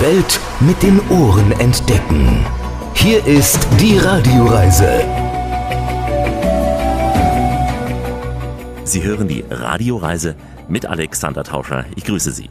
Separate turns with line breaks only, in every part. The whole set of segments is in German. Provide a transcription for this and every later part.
Welt mit den Ohren entdecken. Hier ist die Radioreise.
Sie hören die Radioreise mit Alexander Tauscher. Ich grüße Sie.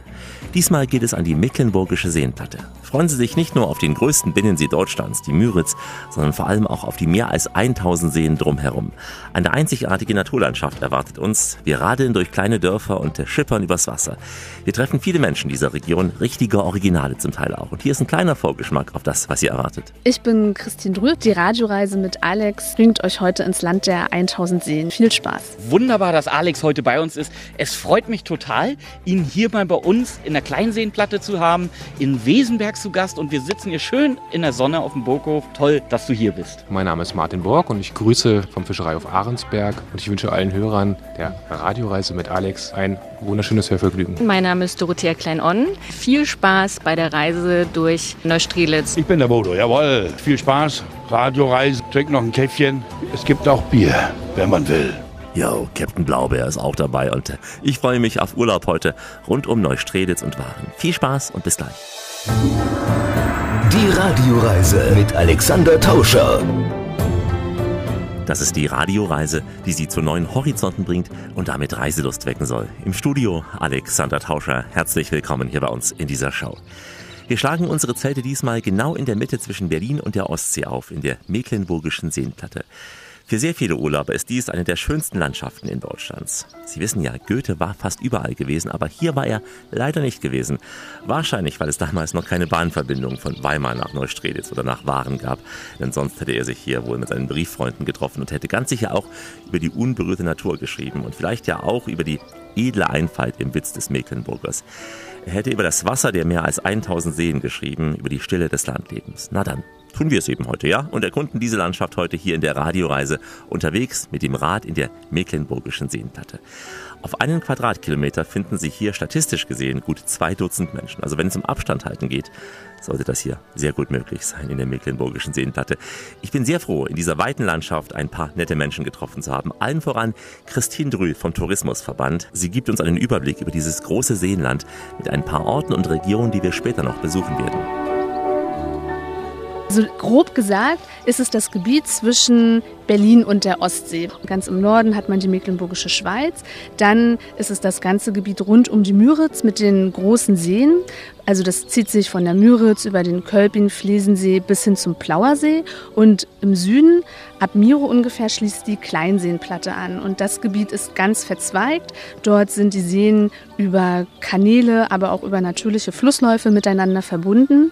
Diesmal geht es an die Mecklenburgische Seenplatte. Freuen Sie sich nicht nur auf den größten Binnensee Deutschlands, die Müritz, sondern vor allem auch auf die mehr als 1000 Seen drumherum. Eine einzigartige Naturlandschaft erwartet uns. Wir radeln durch kleine Dörfer und schippern übers Wasser. Wir treffen viele Menschen dieser Region, richtige Originale zum Teil auch. Und hier ist ein kleiner Vorgeschmack auf das, was Sie erwartet.
Ich bin Christine Drühl. Die Radioreise mit Alex bringt euch heute ins Land der 1000 Seen. Viel Spaß.
Wunderbar, dass Alex heute bei uns ist. Es freut mich total, ihn hier mal bei uns in der Kleinseenplatte zu haben, in Wesenberg zu Gast und wir sitzen hier schön in der Sonne auf dem Burghof. Toll, dass du hier bist.
Mein Name ist Martin Borg und ich grüße vom Fischerei auf Ahrensberg und ich wünsche allen Hörern der Radioreise mit Alex ein wunderschönes Hörvergnügen.
Mein Name ist Dorothea Klein-Onn. Viel Spaß bei der Reise durch Neustrelitz.
Ich bin der Bodo, jawohl. Viel Spaß. Radioreise, trink noch ein Käffchen. Es gibt auch Bier, wenn man will.
Yo, Captain Blaubeer ist auch dabei und ich freue mich auf Urlaub heute rund um Neustrelitz und Waren. Viel Spaß und bis gleich.
Die Radioreise mit Alexander Tauscher.
Das ist die Radioreise, die Sie zu neuen Horizonten bringt und damit Reiselust wecken soll. Im Studio Alexander Tauscher. Herzlich willkommen hier bei uns in dieser Show. Wir schlagen unsere Zelte diesmal genau in der Mitte zwischen Berlin und der Ostsee auf, in der Mecklenburgischen Seenplatte. Für sehr viele Urlauber ist dies eine der schönsten Landschaften in Deutschlands. Sie wissen ja, Goethe war fast überall gewesen, aber hier war er leider nicht gewesen. Wahrscheinlich, weil es damals noch keine Bahnverbindung von Weimar nach Neustrelitz oder nach Waren gab, denn sonst hätte er sich hier wohl mit seinen Brieffreunden getroffen und hätte ganz sicher auch über die unberührte Natur geschrieben und vielleicht ja auch über die edle Einfalt im Witz des Mecklenburgers. Er hätte über das Wasser der mehr als 1000 Seen geschrieben, über die Stille des Landlebens. Na dann, tun wir es eben heute, ja? Und erkunden diese Landschaft heute hier in der Radioreise unterwegs mit dem Rad in der Mecklenburgischen Seenplatte. Auf einen Quadratkilometer finden sich hier statistisch gesehen gut zwei Dutzend Menschen. Also wenn es um Abstand halten geht, sollte das hier sehr gut möglich sein in der Mecklenburgischen Seenplatte. Ich bin sehr froh, in dieser weiten Landschaft ein paar nette Menschen getroffen zu haben. Allen voran Christine Drühl vom Tourismusverband. Sie gibt uns einen Überblick über dieses große Seenland mit ein paar Orten und Regionen, die wir später noch besuchen werden.
So grob gesagt ist es das Gebiet zwischen Berlin und der Ostsee. Ganz im Norden hat man die Mecklenburgische Schweiz. Dann ist es das ganze Gebiet rund um die Müritz mit den großen Seen. Also das zieht sich von der Müritz über den Kölpin, Flesensee bis hin zum Plauersee. Und im Süden, ab Miro ungefähr, schließt die Kleinseenplatte an. Und das Gebiet ist ganz verzweigt. Dort sind die Seen über Kanäle, aber auch über natürliche Flussläufe miteinander verbunden.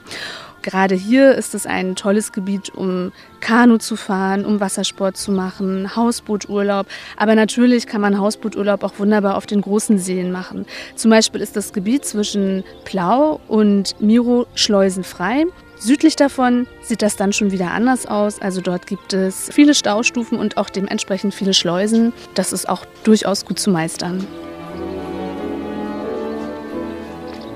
Gerade hier ist es ein tolles Gebiet, um Kanu zu fahren, um Wassersport zu machen, Hausbooturlaub. Aber natürlich kann man Hausbooturlaub auch wunderbar auf den großen Seen machen. Zum Beispiel ist das Gebiet zwischen Plau und Miro schleusenfrei. Südlich davon sieht das dann schon wieder anders aus. Also dort gibt es viele Staustufen und auch dementsprechend viele Schleusen. Das ist auch durchaus gut zu meistern.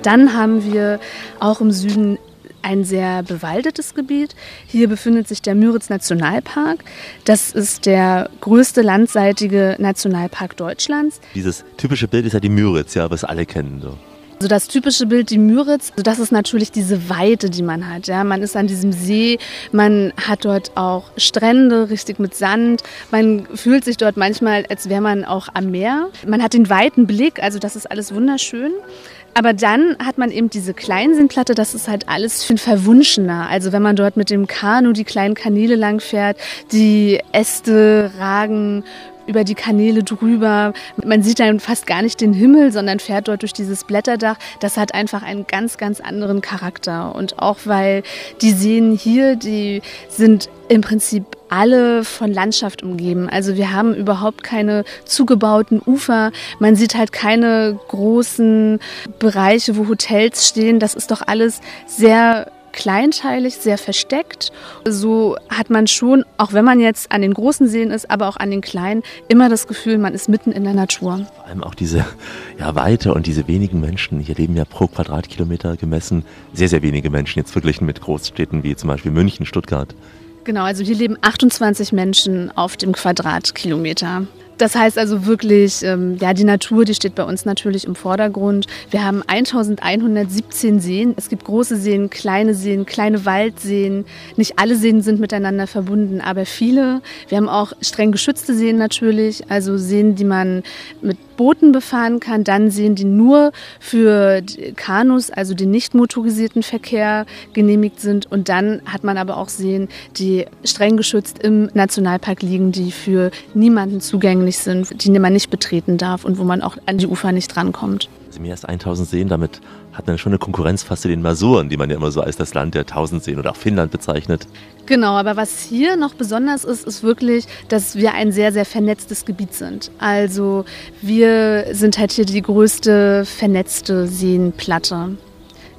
Dann haben wir auch im Süden ein sehr bewaldetes Gebiet. Hier befindet sich der Müritz Nationalpark. Das ist der größte landseitige Nationalpark Deutschlands.
Dieses typische Bild ist ja die Müritz, ja, was alle kennen. So.
Also das typische Bild, die Müritz, also das ist natürlich diese Weite, die man hat. Ja, man ist an diesem See, man hat dort auch Strände, richtig mit Sand. Man fühlt sich dort manchmal, als wäre man auch am Meer. Man hat den weiten Blick, also das ist alles wunderschön. Aber dann hat man eben diese Kleinseenplatte, das ist halt alles viel verwunschener. Also wenn man dort mit dem Kanu die kleinen Kanäle lang fährt, die Äste ragen über die Kanäle drüber. Man sieht dann fast gar nicht den Himmel, sondern fährt dort durch dieses Blätterdach. Das hat einfach einen ganz, ganz anderen Charakter. Und auch weil die Seen hier, die sind im Prinzip alle von Landschaft umgeben. Also wir haben überhaupt keine zugebauten Ufer. Man sieht halt keine großen Bereiche, wo Hotels stehen. Das ist doch alles sehr kleinteilig, sehr versteckt. So hat man schon, auch wenn man jetzt an den großen Seen ist, aber auch an den kleinen, immer das Gefühl, man ist mitten in der Natur.
Vor allem auch diese ja, Weite und diese wenigen Menschen. Hier leben ja pro Quadratkilometer gemessen sehr, sehr wenige Menschen, jetzt verglichen mit Großstädten wie zum Beispiel München, Stuttgart.
Genau, also hier leben 28 Menschen auf dem Quadratkilometer. Das heißt also wirklich, ähm, ja, die Natur, die steht bei uns natürlich im Vordergrund. Wir haben 1117 Seen. Es gibt große Seen, kleine Seen, kleine Waldseen. Nicht alle Seen sind miteinander verbunden, aber viele. Wir haben auch streng geschützte Seen natürlich, also Seen, die man mit Booten befahren kann, dann Seen, die nur für Kanus, also den nicht motorisierten Verkehr genehmigt sind. Und dann hat man aber auch Seen, die streng geschützt im Nationalpark liegen, die für niemanden zugänglich sind, die man nicht betreten darf und wo man auch an die Ufer nicht rankommt.
Mehr als 1000 Seen, damit hat man schon eine Konkurrenz fast zu den Masuren, die man ja immer so als das Land der 1000 Seen oder auch Finnland bezeichnet.
Genau, aber was hier noch besonders ist, ist wirklich, dass wir ein sehr, sehr vernetztes Gebiet sind. Also wir sind halt hier die größte vernetzte Seenplatte.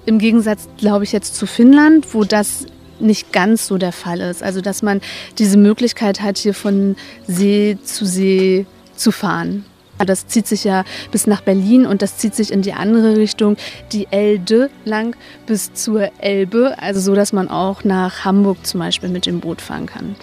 Im Gegensatz, glaube ich, jetzt zu Finnland, wo das nicht ganz so der Fall ist. Also dass man diese Möglichkeit hat, hier von See zu See zu fahren. Das zieht sich ja bis nach Berlin und das zieht sich in die andere Richtung, die Elde lang bis zur Elbe, also so, dass man auch nach Hamburg zum Beispiel mit dem Boot fahren kann.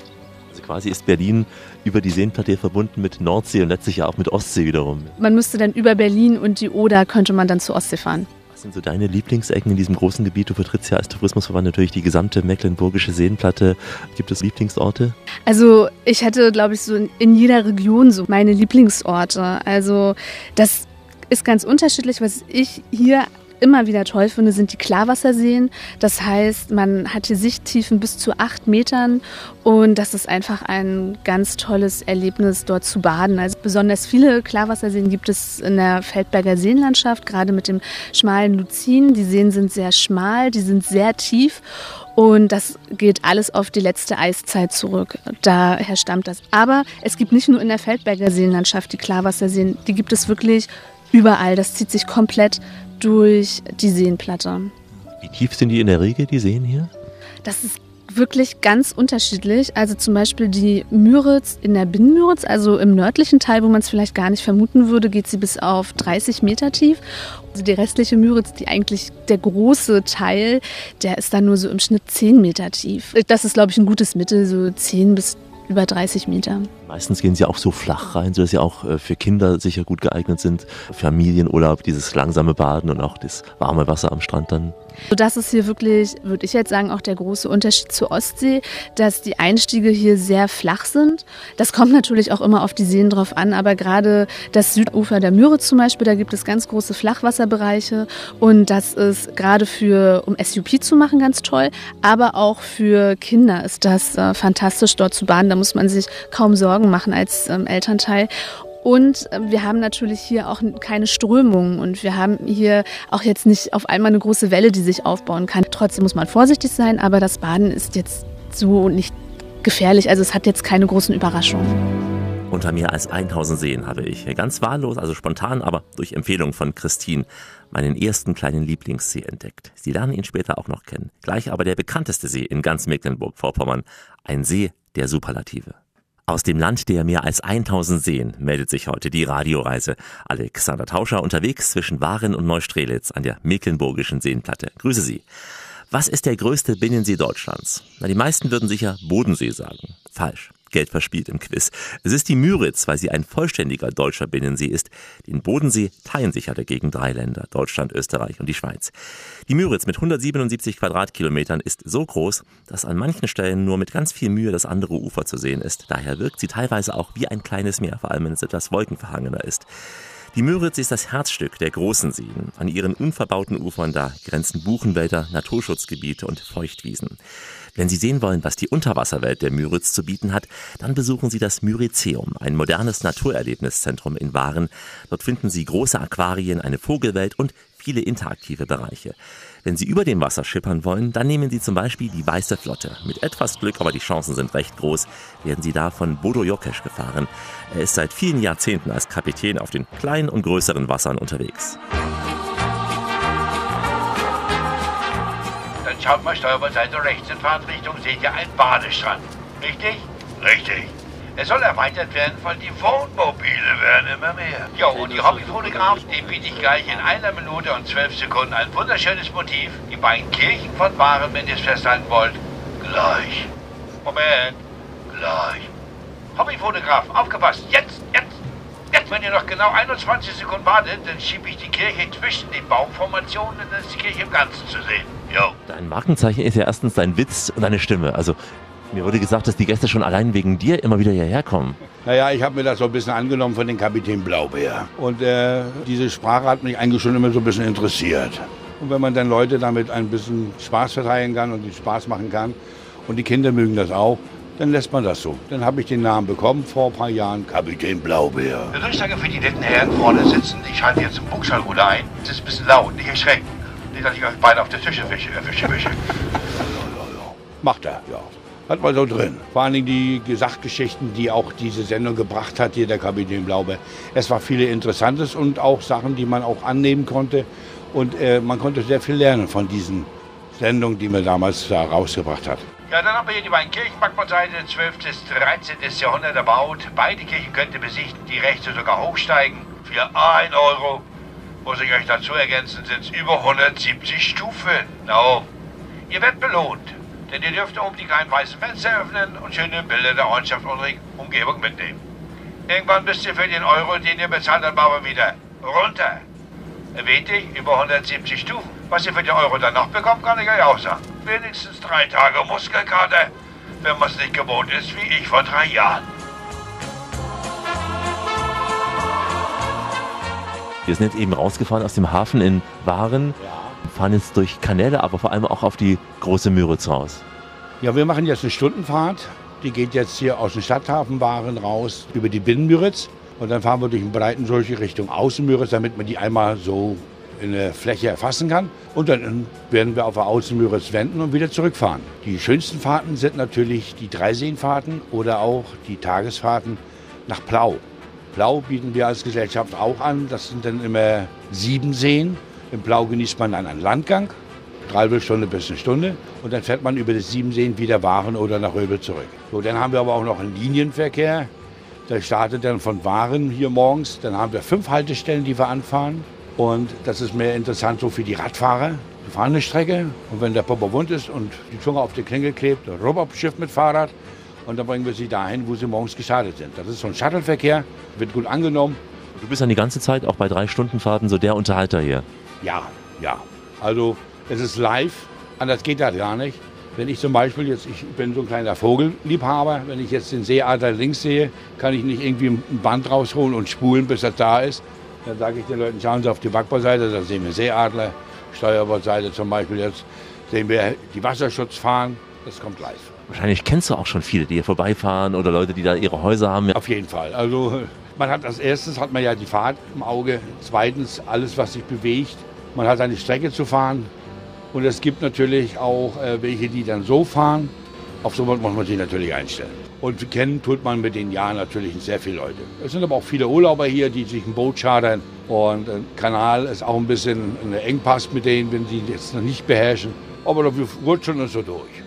Also quasi ist Berlin über die Seenplatte verbunden mit Nordsee und letztlich ja auch mit Ostsee wiederum.
Man müsste dann über Berlin und die Oder könnte man dann zur Ostsee fahren.
Was sind so deine Lieblingsecken in diesem großen Gebiet? Du vertrittst ja als Tourismusverband natürlich die gesamte mecklenburgische Seenplatte. Gibt es Lieblingsorte?
Also ich hätte, glaube ich, so in jeder Region so meine Lieblingsorte. Also das ist ganz unterschiedlich, was ich hier immer wieder toll finde, sind die Klarwasserseen. Das heißt, man hat hier Sichttiefen bis zu acht Metern und das ist einfach ein ganz tolles Erlebnis, dort zu baden. Also besonders viele Klarwasserseen gibt es in der Feldberger Seenlandschaft, gerade mit dem schmalen Luzin. Die Seen sind sehr schmal, die sind sehr tief und das geht alles auf die letzte Eiszeit zurück. Daher stammt das. Aber es gibt nicht nur in der Feldberger Seenlandschaft die Klarwasserseen, die gibt es wirklich überall. Das zieht sich komplett durch die Seenplatte.
Wie tief sind die in der Regel, die Seen hier?
Das ist wirklich ganz unterschiedlich. Also zum Beispiel die Müritz in der Binnenmüritz, also im nördlichen Teil, wo man es vielleicht gar nicht vermuten würde, geht sie bis auf 30 Meter tief. Also die restliche Müritz, die eigentlich der große Teil, der ist dann nur so im Schnitt 10 Meter tief. Das ist, glaube ich, ein gutes Mittel, so 10 bis über 30 Meter.
Meistens gehen sie auch so flach rein, sodass sie auch äh, für Kinder sicher gut geeignet sind. Familienurlaub, dieses langsame Baden und auch das warme Wasser am Strand dann.
Das ist hier wirklich, würde ich jetzt sagen, auch der große Unterschied zur Ostsee, dass die Einstiege hier sehr flach sind. Das kommt natürlich auch immer auf die Seen drauf an, aber gerade das Südufer der Müritz zum Beispiel, da gibt es ganz große Flachwasserbereiche und das ist gerade für, um SUP zu machen, ganz toll, aber auch für Kinder ist das äh, fantastisch, dort zu baden. Da muss man sich kaum Sorgen machen als ähm, Elternteil. Und ähm, wir haben natürlich hier auch keine Strömungen und wir haben hier auch jetzt nicht auf einmal eine große Welle, die sich aufbauen kann. Trotzdem muss man vorsichtig sein, aber das Baden ist jetzt so nicht gefährlich. Also es hat jetzt keine großen Überraschungen.
Unter mehr als 1000 Seen habe ich ganz wahllos, also spontan, aber durch Empfehlung von Christine meinen ersten kleinen Lieblingssee entdeckt. Sie lernen ihn später auch noch kennen. Gleich aber der bekannteste See in ganz Mecklenburg-Vorpommern. Ein See der Superlative. Aus dem Land der mehr als 1000 Seen meldet sich heute die Radioreise. Alexander Tauscher unterwegs zwischen Waren und Neustrelitz an der Mecklenburgischen Seenplatte. Grüße Sie. Was ist der größte Binnensee Deutschlands? Na, die meisten würden sicher Bodensee sagen. Falsch. Geld verspielt im Quiz. Es ist die Müritz, weil sie ein vollständiger deutscher Binnensee ist. Den Bodensee teilen sich ja dagegen drei Länder, Deutschland, Österreich und die Schweiz. Die Müritz mit 177 Quadratkilometern ist so groß, dass an manchen Stellen nur mit ganz viel Mühe das andere Ufer zu sehen ist. Daher wirkt sie teilweise auch wie ein kleines Meer, vor allem wenn es etwas wolkenverhangener ist. Die Müritz ist das Herzstück der großen Seen. An ihren unverbauten Ufern da grenzen Buchenwälder, Naturschutzgebiete und Feuchtwiesen. Wenn Sie sehen wollen, was die Unterwasserwelt der Müritz zu bieten hat, dann besuchen Sie das Myrizeum, ein modernes Naturerlebniszentrum in Waren. Dort finden Sie große Aquarien, eine Vogelwelt und viele interaktive Bereiche. Wenn Sie über dem Wasser schippern wollen, dann nehmen Sie zum Beispiel die Weiße Flotte. Mit etwas Glück, aber die Chancen sind recht groß, werden Sie da von Bodo Jokesch gefahren. Er ist seit vielen Jahrzehnten als Kapitän auf den kleinen und größeren Wassern unterwegs.
Schaut mal Steuerbordseite rechts in Fahrtrichtung, seht ihr einen Badestrand. Richtig? Richtig. Es soll erweitert werden, weil die Wohnmobile werden immer mehr. Jo, und die Hobbyfotografen, dem biete ich gleich in einer Minute und zwölf Sekunden ein wunderschönes Motiv. Die beiden Kirchen von Waren, wenn ihr es festhalten wollt. Gleich. Moment. Gleich. Hobbyfotografen, aufgepasst. Jetzt, jetzt. Wenn ihr noch genau 21 Sekunden wartet, dann schiebe ich die Kirche zwischen den Baumformationen und dann ist die Kirche im Ganzen zu sehen. Jo.
Dein Markenzeichen ist ja erstens dein Witz und deine Stimme. Also mir wurde gesagt, dass die Gäste schon allein wegen dir immer wieder hierher kommen.
Naja, ich habe mir das so ein bisschen angenommen von dem Kapitän Blaubeer. Und äh, diese Sprache hat mich eigentlich schon immer so ein bisschen interessiert. Und wenn man dann Leute damit ein bisschen Spaß verteilen kann und den Spaß machen kann, und die Kinder mögen das auch, dann lässt man das so. Dann habe ich den Namen bekommen vor ein paar Jahren, Kapitän Blaubeer.
Der Durchsage für die netten Herren vorne sitzen. Ich schalte jetzt zum Buchschallruder ein. Es ist ein bisschen laut, nicht erschrecken. Ich euch beide auf der Tische wische. Äh, wische, wische.
Macht er, ja. Hat man so drin. Vor allen Dingen die Gesagtgeschichten, die auch diese Sendung gebracht hat, hier der Kapitän Blaubeer. Es war viele Interessantes und auch Sachen, die man auch annehmen konnte. Und äh, man konnte sehr viel lernen von diesen Sendungen, die man damals da rausgebracht hat.
Ja, dann haben wir hier die beiden Kirchenbackbordseite, 12. bis 13. Jahrhundert erbaut. Beide Kirchen könnt ihr besichten, die rechte sogar hochsteigen. Für 1 Euro. Muss ich euch dazu ergänzen, sind es über 170 Stufen. No. Ihr werdet belohnt. Denn ihr dürft oben die kleinen weißen Fenster öffnen und schöne Bilder der Ortschaft und Umgebung mitnehmen. Irgendwann müsst ihr für den Euro, den ihr bezahlt habt, aber wieder runter. Erwähnt ich, über 170 Stufen. Was ihr für den Euro dann noch bekommt, kann ich euch auch sagen. Wenigstens drei Tage Muskelkater, wenn man es nicht gewohnt ist, wie ich vor drei Jahren.
Wir sind jetzt eben rausgefahren aus dem Hafen in Waren, fahren jetzt durch Kanäle, aber vor allem auch auf die große Müritz raus.
Ja, wir machen jetzt eine Stundenfahrt. Die geht jetzt hier aus dem Stadthafen Waren raus über die Binnenmüritz. Und dann fahren wir durch einen breiten Sulch Richtung Außenmüritz, damit man die einmal so in der Fläche erfassen kann. Und dann werden wir auf der Außenmüritz wenden und wieder zurückfahren. Die schönsten Fahrten sind natürlich die Dreiseenfahrten oder auch die Tagesfahrten nach Plau. Plau bieten wir als Gesellschaft auch an. Das sind dann immer sieben Seen. Im Plau genießt man dann einen Landgang, dreiviertel Stunde bis eine Stunde. Und dann fährt man über das Siebenseen wieder Waren oder nach Röbel zurück. So, dann haben wir aber auch noch einen Linienverkehr. Der startet dann von Waren hier morgens. Dann haben wir fünf Haltestellen, die wir anfahren. Und das ist mehr interessant so für die Radfahrer. Die fahren eine Strecke und wenn der Papa wund ist und die Zunge auf die Klingel klebt, dann rüber aufs Schiff mit Fahrrad und dann bringen wir sie dahin, wo sie morgens gestartet sind. Das ist so ein Shuttleverkehr, wird gut angenommen.
Du bist dann die ganze Zeit auch bei drei Stundenfahrten so der Unterhalter hier.
Ja, ja. Also es ist live, anders geht das gar nicht. Wenn ich zum Beispiel jetzt, ich bin so ein kleiner Vogelliebhaber, wenn ich jetzt den Seeadler links sehe, kann ich nicht irgendwie ein Band rausholen und spulen, bis er da ist. Dann sage ich den Leuten, schauen Sie auf die Backbordseite, da sehen wir Seeadler. Steuerbordseite zum Beispiel jetzt sehen wir die Wasserschutzfahnen. Das kommt live.
Wahrscheinlich kennst du auch schon viele, die hier vorbeifahren oder Leute, die da ihre Häuser haben.
Auf jeden Fall. Also man hat als erstes hat man ja die Fahrt im Auge, zweitens alles, was sich bewegt. Man hat eine Strecke zu fahren und es gibt natürlich auch äh, welche, die dann so fahren. Auf so muss man sich natürlich einstellen. Und kennen tut man mit den Jahren natürlich sehr viele Leute. Es sind aber auch viele Urlauber hier, die sich ein Boot chartern. Und ein Kanal ist auch ein bisschen ein Engpass mit denen, wenn sie jetzt noch nicht beherrschen. Aber wir rutschen uns so durch.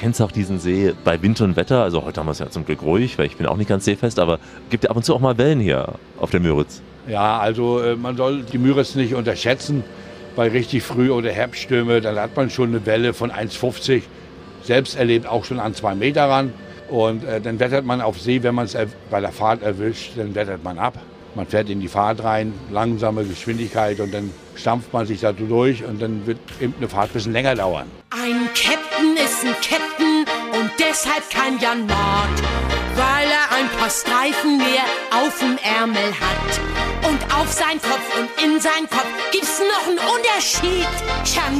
Kennst auch diesen See bei Wind und Wetter. Also heute haben wir es ja zum Glück ruhig, weil ich bin auch nicht ganz seefest. Aber gibt ja ab und zu auch mal Wellen hier auf der Müritz.
Ja, also äh, man soll die Müritz nicht unterschätzen. Bei richtig Früh- oder Herbststürme, dann hat man schon eine Welle von 1,50. Selbst erlebt auch schon an zwei Meter ran. Und äh, dann wettert man auf See, wenn man es bei der Fahrt erwischt, dann wettert man ab. Man fährt in die Fahrt rein, langsame Geschwindigkeit und dann stampft man sich da durch und dann wird eben eine Fahrt ein bisschen länger dauern.
Ein Captain ist ein Captain und deshalb kein Jan Mord, weil er ein paar Streifen mehr auf dem Ärmel hat. Und auf sein Kopf und in sein Kopf gibt's noch einen Unterschied.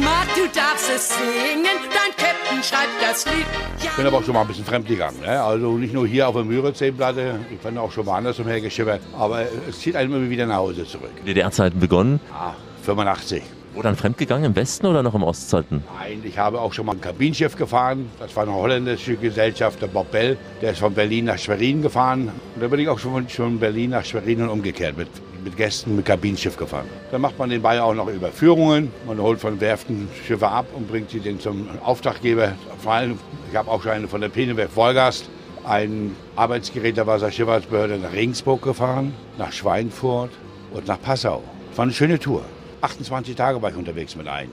Mord, du darfst es singen, dein Captain schreibt das Lied.
Ich bin aber auch schon mal ein bisschen fremdgegangen. Ne? Also nicht nur hier auf der Müritz-Seenplatte, ich bin auch schon woanders umhergeschippert. Aber es zieht einen immer wieder nach Hause zurück.
DDR-Zeiten begonnen.
Ah, 85.
Wo dann fremdgegangen? Im Westen oder noch im Ostzeiten?
Nein, ich habe auch schon mal ein Kabinschiff gefahren. Das war eine holländische Gesellschaft, der Bob Bell. Der ist von Berlin nach Schwerin gefahren. Und da bin ich auch schon von Berlin nach Schwerin und umgekehrt mit, mit Gästen mit Kabinschiff gefahren. Dann macht man nebenbei auch noch Überführungen. Man holt von Werften Schiffe ab und bringt sie dann zum Auftraggeber. Vor allem, ich habe auch schon eine von der Penewerf Wolgast ein Arbeitsgerät der Wasserschifffahrtsbehörde nach Regensburg gefahren, nach Schweinfurt und nach Passau. Das war eine schöne Tour. 28 Tage war ich unterwegs mit ein.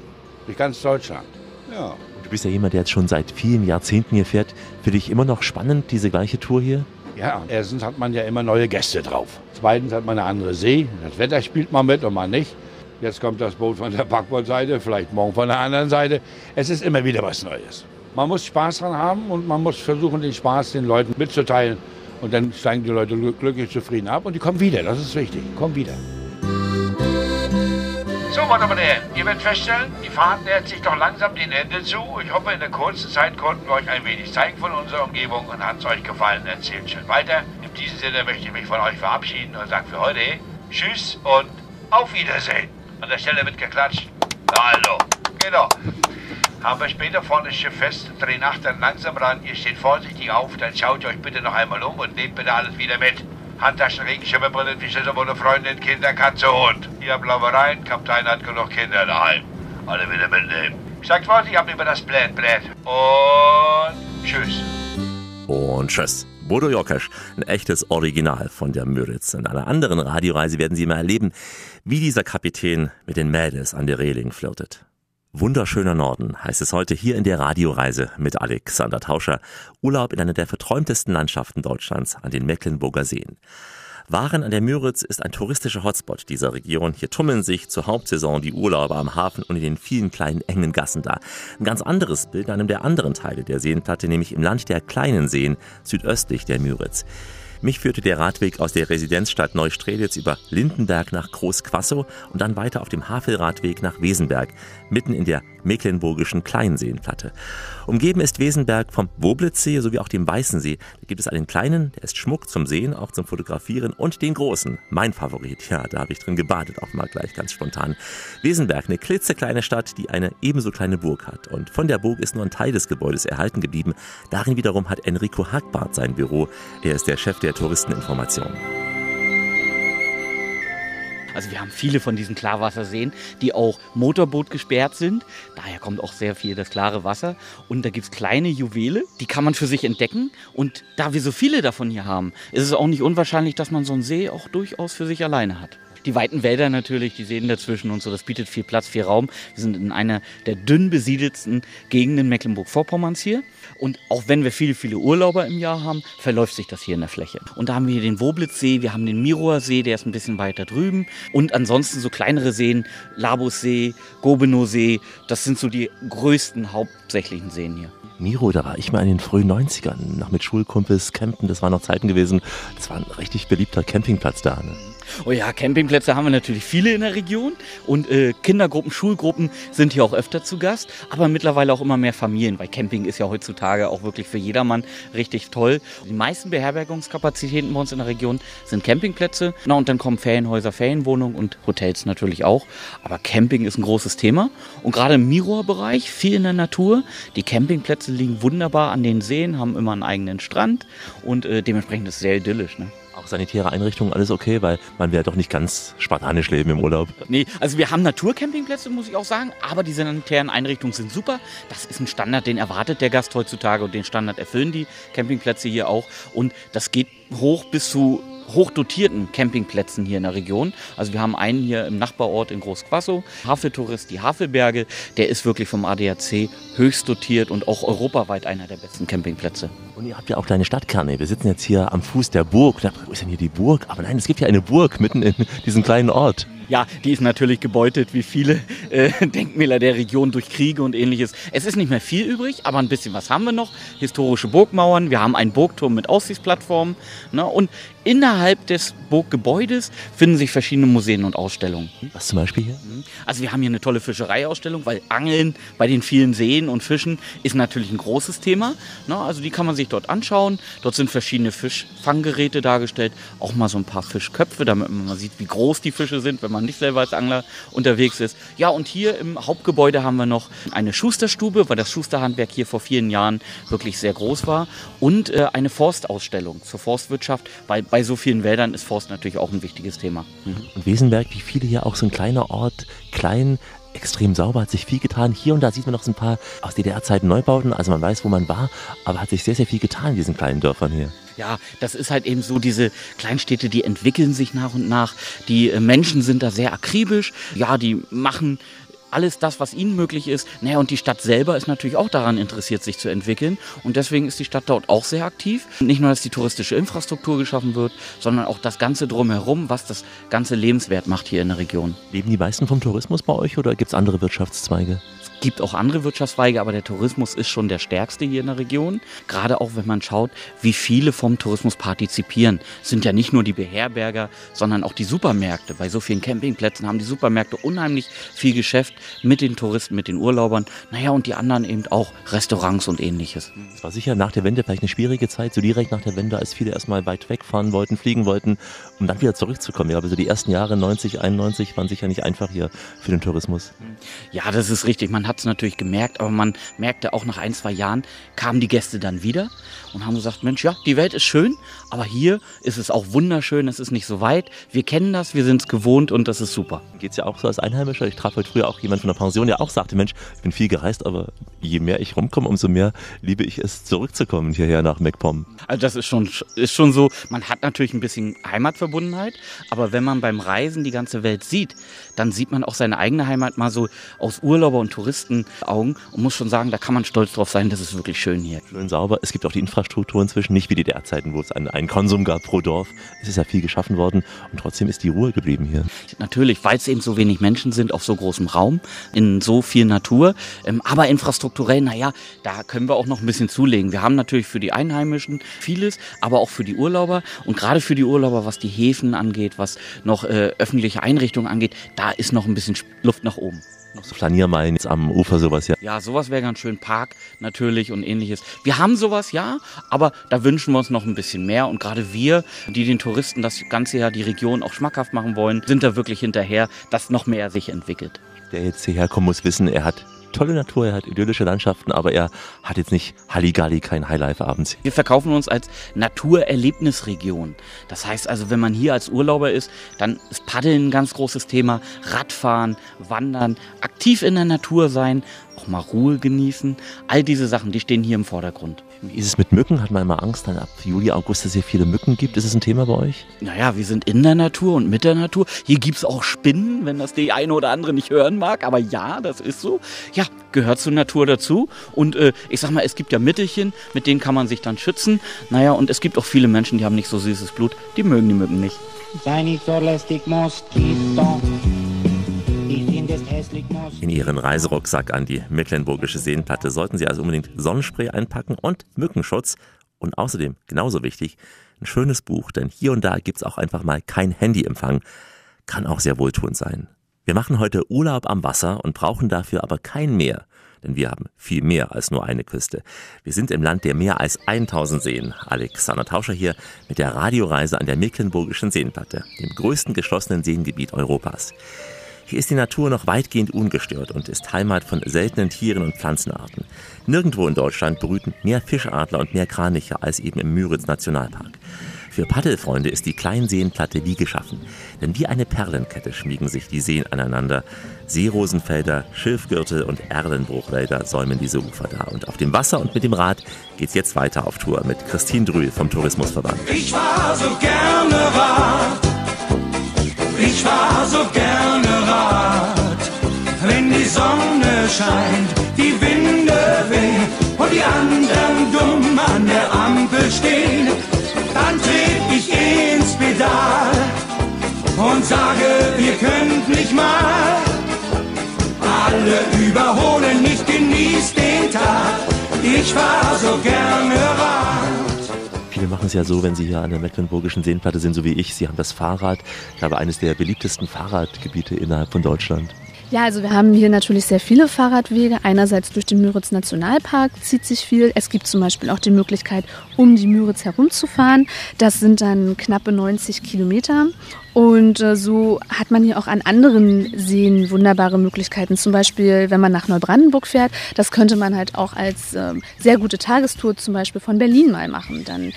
Durch ganz Deutschland. Ja.
Du bist ja jemand, der jetzt schon seit vielen Jahrzehnten hier fährt. Für dich immer noch spannend, diese gleiche Tour hier?
Ja, erstens hat man ja immer neue Gäste drauf. Zweitens hat man eine andere See. Das Wetter spielt mal mit und mal nicht. Jetzt kommt das Boot von der Backbordseite, vielleicht morgen von der anderen Seite. Es ist immer wieder was Neues. Man muss Spaß dran haben und man muss versuchen, den Spaß den Leuten mitzuteilen. Und dann steigen die Leute glücklich zufrieden ab und die kommen wieder. Das ist wichtig. Kommen wieder.
So, meine Damen und Herren, ihr werdet feststellen, die Fahrt nähert sich doch langsam dem Ende zu. Ich hoffe, in der kurzen Zeit konnten wir euch ein wenig zeigen von unserer Umgebung und hat es euch gefallen. Erzählt schön weiter. In diesem Sinne möchte ich mich von euch verabschieden und sage für heute Tschüss und auf Wiedersehen. An der Stelle wird geklatscht. Also, genau. Haben wir später vorne das Schiff fest, drehen Achtern langsam ran, ihr steht vorsichtig auf, dann schaut ihr euch bitte noch einmal um und nehmt bitte alles wieder mit. Handtaschen, Regenschirme, Brillen, Fische, ohne Freundin, Kinder, Katze, Hund. Ihr habt Laubereien, Kapitän hat genug Kinder daheim. Alle wieder mitnehmen. Sagt vorsichtig ab über das Blät, Blät. Und tschüss.
Und tschüss. Bodo Jokasch, ein echtes Original von der Müritz. In einer anderen Radioreise werden Sie mal erleben, wie dieser Kapitän mit den Mädels an der Reling flirtet. Wunderschöner Norden heißt es heute hier in der Radioreise mit Alexander Tauscher. Urlaub in einer der verträumtesten Landschaften Deutschlands an den Mecklenburger Seen. Waren an der Müritz ist ein touristischer Hotspot dieser Region. Hier tummeln sich zur Hauptsaison die Urlauber am Hafen und in den vielen kleinen engen Gassen da. Ein ganz anderes Bild in einem der anderen Teile der Seenplatte, nämlich im Land der kleinen Seen südöstlich der Müritz. Mich führte der Radweg aus der Residenzstadt Neustrelitz über Lindenberg nach Großquassow und dann weiter auf dem Havelradweg nach Wesenberg, mitten in der mecklenburgischen Kleinseenplatte. Umgeben ist Wesenberg vom Woblitzsee sowie auch dem Weißensee. Da gibt es einen kleinen, der ist Schmuck zum Sehen, auch zum Fotografieren und den großen, mein Favorit. Ja, da habe ich drin gebadet, auch mal gleich ganz spontan. Wesenberg, eine klitzekleine Stadt, die eine ebenso kleine Burg hat. Und von der Burg ist nur ein Teil des Gebäudes erhalten geblieben. Darin wiederum hat Enrico Hagbart sein Büro. Er ist der Chef der Touristeninformation.
Also wir haben viele von diesen Klarwasserseen, die auch Motorboot gesperrt sind. Daher kommt auch sehr viel das klare Wasser. Und da gibt es kleine Juwele, die kann man für sich entdecken. Und da wir so viele davon hier haben, ist es auch nicht unwahrscheinlich, dass man so einen See auch durchaus für sich alleine hat. Die weiten Wälder natürlich, die Seen dazwischen und so, das bietet viel Platz, viel Raum. Wir sind in einer der dünn besiedelsten Gegenden Mecklenburg-Vorpommerns hier. Und auch wenn wir viele, viele Urlauber im Jahr haben, verläuft sich das hier in der Fläche. Und da haben wir hier den Woblitzsee, wir haben den Miroer See, der ist ein bisschen weiter drüben. Und ansonsten so kleinere Seen, Labussee, Gobenow-See, das sind so die größten hauptsächlichen Seen hier.
Miro, da war ich mal in den frühen 90ern, noch mit Schulkumpels campen, das waren noch Zeiten gewesen. Das war ein richtig beliebter Campingplatz da. Ne?
Oh ja, Campingplätze haben wir natürlich viele in der Region und äh, Kindergruppen, Schulgruppen sind hier auch öfter zu Gast, aber mittlerweile auch immer mehr Familien, weil Camping ist ja heutzutage auch wirklich für jedermann richtig toll. Die meisten Beherbergungskapazitäten bei uns in der Region sind Campingplätze. Na und dann kommen Ferienhäuser, Ferienwohnungen und Hotels natürlich auch. Aber Camping ist ein großes Thema und gerade im Miror-Bereich, viel in der Natur. Die Campingplätze liegen wunderbar an den Seen, haben immer einen eigenen Strand und äh, dementsprechend ist es sehr idyllisch. Ne?
Auch sanitäre Einrichtungen, alles okay, weil man will ja doch nicht ganz spartanisch leben im Urlaub.
Nee, also wir haben Naturcampingplätze, muss ich auch sagen, aber die sanitären Einrichtungen sind super. Das ist ein Standard, den erwartet der Gast heutzutage und den Standard erfüllen die Campingplätze hier auch. Und das geht hoch bis zu hochdotierten Campingplätzen hier in der Region. Also wir haben einen hier im Nachbarort in Großquassow, Haveltourist, die Havelberge. Der ist wirklich vom ADAC höchst dotiert und auch europaweit einer der besten Campingplätze.
Und ihr habt ja auch kleine Stadtkerne. Wir sitzen jetzt hier am Fuß der Burg. Wo ist denn hier die Burg? Aber nein, es gibt ja eine Burg mitten in diesem kleinen Ort.
Ja, die ist natürlich gebeutet wie viele äh, Denkmäler der Region durch Kriege und ähnliches. Es ist nicht mehr viel übrig, aber ein bisschen was haben wir noch. Historische Burgmauern, wir haben einen Burgturm mit Aussichtsplattformen. Ne? Und innerhalb des Burggebäudes finden sich verschiedene Museen und Ausstellungen.
Was zum Beispiel hier?
Also wir haben hier eine tolle Fischereiausstellung, weil Angeln bei den vielen Seen und Fischen ist natürlich ein großes Thema. Also die kann man sich dort anschauen. Dort sind verschiedene Fischfanggeräte dargestellt, auch mal so ein paar Fischköpfe, damit man mal sieht, wie groß die Fische sind, wenn man nicht selber als Angler unterwegs ist. Ja, und hier im Hauptgebäude haben wir noch eine Schusterstube, weil das Schusterhandwerk hier vor vielen Jahren wirklich sehr groß war. Und äh, eine Forstausstellung zur Forstwirtschaft, weil bei so vielen Wäldern ist Forst natürlich auch ein wichtiges Thema.
Mhm. Und Wesenberg, wie viele hier auch so ein kleiner Ort, klein, extrem sauber, hat sich viel getan. Hier und da sieht man noch so ein paar aus DDR-Zeiten Neubauten, also man weiß, wo man war, aber hat sich sehr, sehr viel getan in diesen kleinen Dörfern hier.
Ja, das ist halt eben so, diese Kleinstädte, die entwickeln sich nach und nach. Die äh, Menschen sind da sehr akribisch. Ja, die machen alles das, was ihnen möglich ist. Naja, und die Stadt selber ist natürlich auch daran interessiert, sich zu entwickeln. Und deswegen ist die Stadt dort auch sehr aktiv. Nicht nur, dass die touristische Infrastruktur geschaffen wird, sondern auch das Ganze drumherum, was das Ganze lebenswert macht hier in der Region.
Leben die meisten vom Tourismus bei euch oder gibt es andere Wirtschaftszweige?
Gibt auch andere Wirtschaftszweige, aber der Tourismus ist schon der stärkste hier in der Region. Gerade auch, wenn man schaut, wie viele vom Tourismus partizipieren. Es sind ja nicht nur die Beherberger, sondern auch die Supermärkte. Bei so vielen Campingplätzen haben die Supermärkte unheimlich viel Geschäft mit den Touristen, mit den Urlaubern. Naja, und die anderen eben auch Restaurants und ähnliches.
Es war sicher nach der Wende vielleicht eine schwierige Zeit, so direkt nach der Wende, als viele erstmal weit wegfahren wollten, fliegen wollten, um dann wieder zurückzukommen. Ja, aber so die ersten Jahre 90, 91 waren sicher nicht einfach hier für den Tourismus.
Ja, das ist richtig. Man hat es natürlich gemerkt, aber man merkte auch nach ein, zwei Jahren, kamen die Gäste dann wieder und haben gesagt, Mensch, ja, die Welt ist schön, aber hier ist es auch wunderschön, es ist nicht so weit. Wir kennen das, wir sind es gewohnt und das ist super.
Geht es ja auch so als Einheimischer. Ich traf heute früher auch jemand von der Pension, der auch sagte, Mensch, ich bin viel gereist, aber je mehr ich rumkomme, umso mehr liebe ich es, zurückzukommen hierher nach MacPom.
Also das ist schon, ist schon so, man hat natürlich ein bisschen Heimatverbundenheit, aber wenn man beim Reisen die ganze Welt sieht, dann sieht man auch seine eigene Heimat mal so aus Urlauber- und Touristenaugen und muss schon sagen, da kann man stolz drauf sein, das ist wirklich schön hier.
Schön sauber. Es gibt auch die Infrastruktur inzwischen, nicht wie die DDR-Zeiten, wo es einen, einen Konsum gab pro Dorf. Es ist ja viel geschaffen worden und trotzdem ist die Ruhe geblieben hier.
Natürlich, weil es eben so wenig Menschen sind auf so großem Raum, in so viel Natur, ähm, aber infrastrukturell, naja, da können wir auch noch ein bisschen zulegen. Wir haben natürlich für die Einheimischen vieles, aber auch für die Urlauber und gerade für die Urlauber, was die Häfen angeht, was noch äh, öffentliche Einrichtungen angeht, da ist noch ein bisschen Luft nach oben.
Noch so Flaniermeilen jetzt am Ufer, sowas, ja.
Ja, sowas wäre ganz schön. Park natürlich und ähnliches. Wir haben sowas, ja, aber da wünschen wir uns noch ein bisschen mehr. Und gerade wir, die den Touristen das ganze Jahr die Region auch schmackhaft machen wollen, sind da wirklich hinterher, dass noch mehr sich entwickelt.
Der jetzt hierher kommen muss, wissen, er hat tolle Natur, er hat idyllische Landschaften, aber er hat jetzt nicht Halligalli, kein Highlife abends.
Wir verkaufen uns als Naturerlebnisregion. Das heißt also, wenn man hier als Urlauber ist, dann ist Paddeln ein ganz großes Thema, Radfahren, Wandern, aktiv in der Natur sein, auch mal Ruhe genießen. All diese Sachen, die stehen hier im Vordergrund.
Wie ist es mit Mücken? Hat man immer Angst, dann ab Juli, August, dass es hier viele Mücken gibt? Ist es ein Thema bei euch?
Naja, wir sind in der Natur und mit der Natur. Hier gibt es auch Spinnen, wenn das die eine oder andere nicht hören mag. Aber ja, das ist so. Ja, gehört zur Natur dazu. Und äh, ich sag mal, es gibt ja Mittelchen, mit denen kann man sich dann schützen. Naja, und es gibt auch viele Menschen, die haben nicht so süßes Blut. Die mögen die Mücken nicht.
Sei nicht so lästig, Moskito.
In Ihren Reiserucksack an die Mecklenburgische Seenplatte sollten Sie also unbedingt Sonnenspray einpacken und Mückenschutz. Und außerdem, genauso wichtig, ein schönes Buch, denn hier und da gibt's auch einfach mal kein Handyempfang. Kann auch sehr wohltuend sein. Wir machen heute Urlaub am Wasser und brauchen dafür aber kein Meer. Denn wir haben viel mehr als nur eine Küste. Wir sind im Land der mehr als 1000 Seen. Alexander Tauscher hier mit der Radioreise an der Mecklenburgischen Seenplatte, dem größten geschlossenen Seengebiet Europas. Hier ist die Natur noch weitgehend ungestört und ist Heimat von seltenen Tieren und Pflanzenarten. Nirgendwo in Deutschland brüten mehr Fischadler und mehr Kraniche als eben im Müritz Nationalpark. Für Paddelfreunde ist die Kleinseenplatte wie geschaffen. Denn wie eine Perlenkette schmiegen sich die Seen aneinander. Seerosenfelder, Schilfgürtel und Erlenbruchwälder säumen diese Ufer da. Und auf dem Wasser und mit dem Rad geht's jetzt weiter auf Tour mit Christine Drühl vom Tourismusverband.
Ich war so gerne Rad. Ich fahr so gerne Rad. Wenn die Sonne scheint, die Winde wehen und die anderen dumm an der Ampel stehen, dann tret ich ins Pedal und sage, ihr könnt mich mal. Alle überholen mich, genießt den Tag. Ich fahr so gerne Rad.
Viele machen es ja so, wenn sie hier an der Mecklenburgischen Seenplatte sind, so wie ich. Sie haben das Fahrrad. Ich glaube, eines der beliebtesten Fahrradgebiete innerhalb von Deutschland.
Ja, also wir haben hier natürlich sehr viele Fahrradwege. Einerseits durch den Müritz Nationalpark zieht sich viel. Es gibt zum Beispiel auch die Möglichkeit, um die Müritz herumzufahren. Das sind dann knappe 90 Kilometer. Und äh, so hat man hier auch an anderen Seen wunderbare Möglichkeiten. Zum Beispiel, wenn man nach Neubrandenburg fährt, das könnte man halt auch als äh, sehr gute Tagestour zum Beispiel von Berlin mal machen. Dann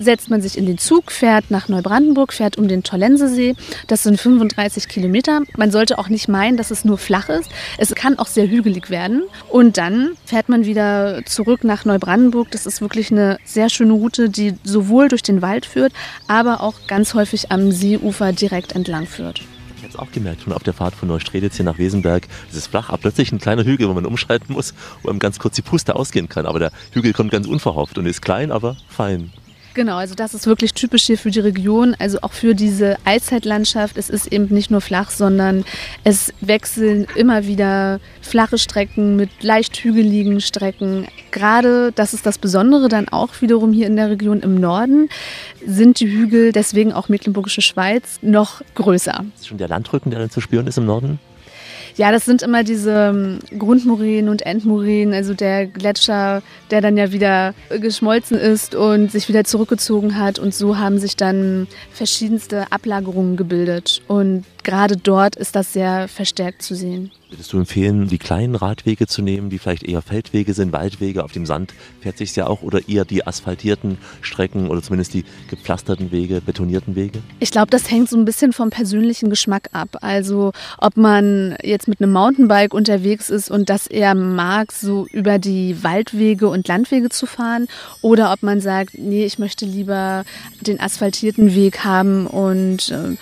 setzt man sich in den Zug, fährt nach Neubrandenburg, fährt um den Tollensesee. Das sind 35 Kilometer. Man sollte auch nicht meinen, dass es nur flach ist. Es kann auch sehr hügelig werden. Und dann fährt man wieder zurück nach Neubrandenburg. Das ist wirklich eine sehr schöne Route, die sowohl durch den Wald führt, aber auch ganz häufig am Seeufer direkt entlang führt.
Ich hätte es auch gemerkt, schon auf der Fahrt von Neustrelitz hier nach Wesenberg. Es ist flach, aber plötzlich ein kleiner Hügel, wo man umschreiten muss, wo man ganz kurz die Puste ausgehen kann. Aber der Hügel kommt ganz unverhofft und ist klein, aber fein.
Genau, also das ist wirklich typisch hier für die Region, also auch für diese Eiszeitlandschaft. Es ist eben nicht nur flach, sondern es wechseln immer wieder flache Strecken mit leicht hügeligen Strecken. Gerade, das ist das Besondere dann auch wiederum hier in der Region im Norden, sind die Hügel, deswegen auch Mecklenburgische Schweiz, noch größer.
Ist schon der Landrücken, der dann zu spüren ist im Norden?
Ja, das sind immer diese ähm, Grundmoränen und Endmoränen, also der Gletscher, der dann ja wieder geschmolzen ist und sich wieder zurückgezogen hat. Und so haben sich dann verschiedenste Ablagerungen gebildet. Und gerade dort ist das sehr verstärkt zu sehen.
Würdest du empfehlen, die kleinen Radwege zu nehmen, die vielleicht eher Feldwege sind, Waldwege, auf dem Sand fährt sich ja auch, oder eher die asphaltierten Strecken oder zumindest die gepflasterten Wege, betonierten Wege?
Ich glaube, das hängt so ein bisschen vom persönlichen Geschmack ab. Also ob man jetzt mit einem Mountainbike unterwegs ist und das eher mag, so über die Waldwege und Landwege zu fahren, oder ob man sagt, nee, ich möchte lieber den asphaltierten Weg haben und äh,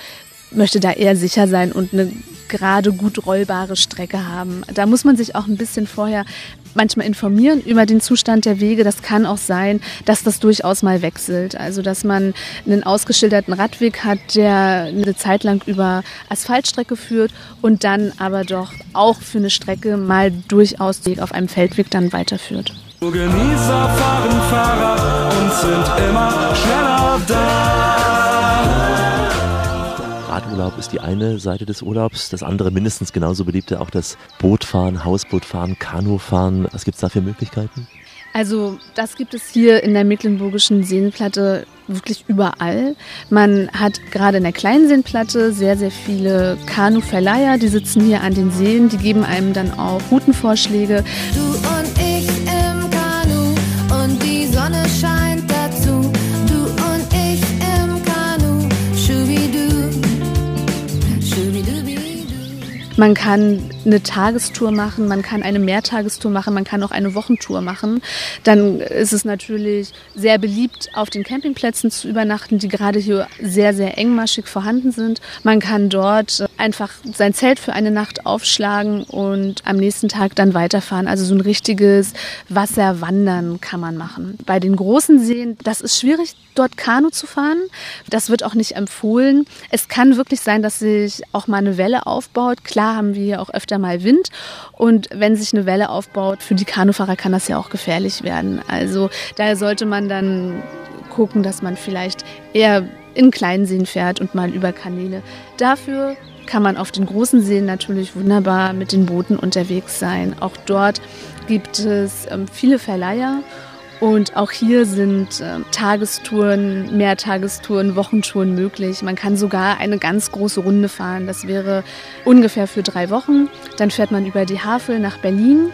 möchte da eher sicher sein und eine gerade gut rollbare Strecke haben. Da muss man sich auch ein bisschen vorher manchmal informieren über den Zustand der Wege. Das kann auch sein, dass das durchaus mal wechselt. Also dass man einen ausgeschilderten Radweg hat, der eine Zeit lang über Asphaltstrecke führt und dann aber doch auch für eine Strecke mal durchaus auf einem Feldweg dann weiterführt.
Genießer fahren Fahrrad und sind immer schneller da.
Radurlaub ist die eine Seite des Urlaubs, das andere mindestens genauso beliebte auch das Bootfahren, Hausbootfahren, Kanufahren. Was gibt es da für Möglichkeiten?
Also das gibt es hier in der mecklenburgischen Seenplatte wirklich überall. Man hat gerade in der kleinen Seenplatte sehr, sehr viele Kanuverleiher, die sitzen hier an den Seen, die geben einem dann auch Routenvorschläge.
Du und
Man kann eine Tagestour machen, man kann eine Mehrtagestour machen, man kann auch eine Wochentour machen. Dann ist es natürlich sehr beliebt, auf den Campingplätzen zu übernachten, die gerade hier sehr, sehr engmaschig vorhanden sind. Man kann dort äh, einfach sein Zelt für eine Nacht aufschlagen und am nächsten Tag dann weiterfahren. Also so ein richtiges Wasserwandern kann man machen. Bei den großen Seen, das ist schwierig, dort Kanu zu fahren. Das wird auch nicht empfohlen. Es kann wirklich sein, dass sich auch mal eine Welle aufbaut. Klar haben wir hier auch öfter mal Wind. Und wenn sich eine Welle aufbaut, für die Kanufahrer kann das ja auch gefährlich werden. Also daher sollte man dann gucken, dass man vielleicht eher in kleinen Seen fährt und mal über Kanäle. Dafür kann man auf den großen Seen natürlich wunderbar mit den Booten unterwegs sein. Auch dort gibt es ähm, viele Verleiher und auch hier sind äh, Tagestouren, Mehrtagestouren, Wochentouren möglich. Man kann sogar eine ganz große Runde fahren. Das wäre ungefähr für drei Wochen. Dann fährt man über die Havel nach Berlin,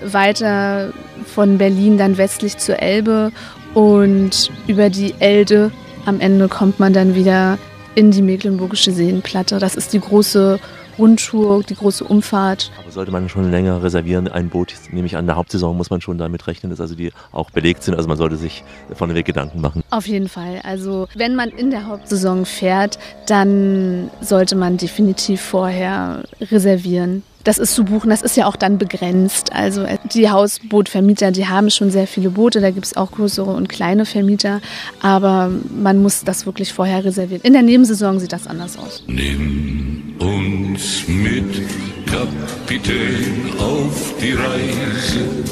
weiter von Berlin dann westlich zur Elbe und über die Elde. Am Ende kommt man dann wieder in die Mecklenburgische Seenplatte. Das ist die große Rundtour, die große Umfahrt.
Aber sollte man schon länger reservieren, ein Boot, nehme ich an, der Hauptsaison muss man schon damit rechnen, dass also die auch belegt sind. Also man sollte sich vorneweg Gedanken machen.
Auf jeden Fall. Also wenn man in der Hauptsaison fährt, dann sollte man definitiv vorher reservieren. Das ist zu buchen, das ist ja auch dann begrenzt. Also die Hausbootvermieter, die haben schon sehr viele Boote, da gibt es auch größere und kleine Vermieter, aber man muss das wirklich vorher reservieren. In der Nebensaison sieht das anders aus.
Nimm uns mit, Kapitän, auf die Reise.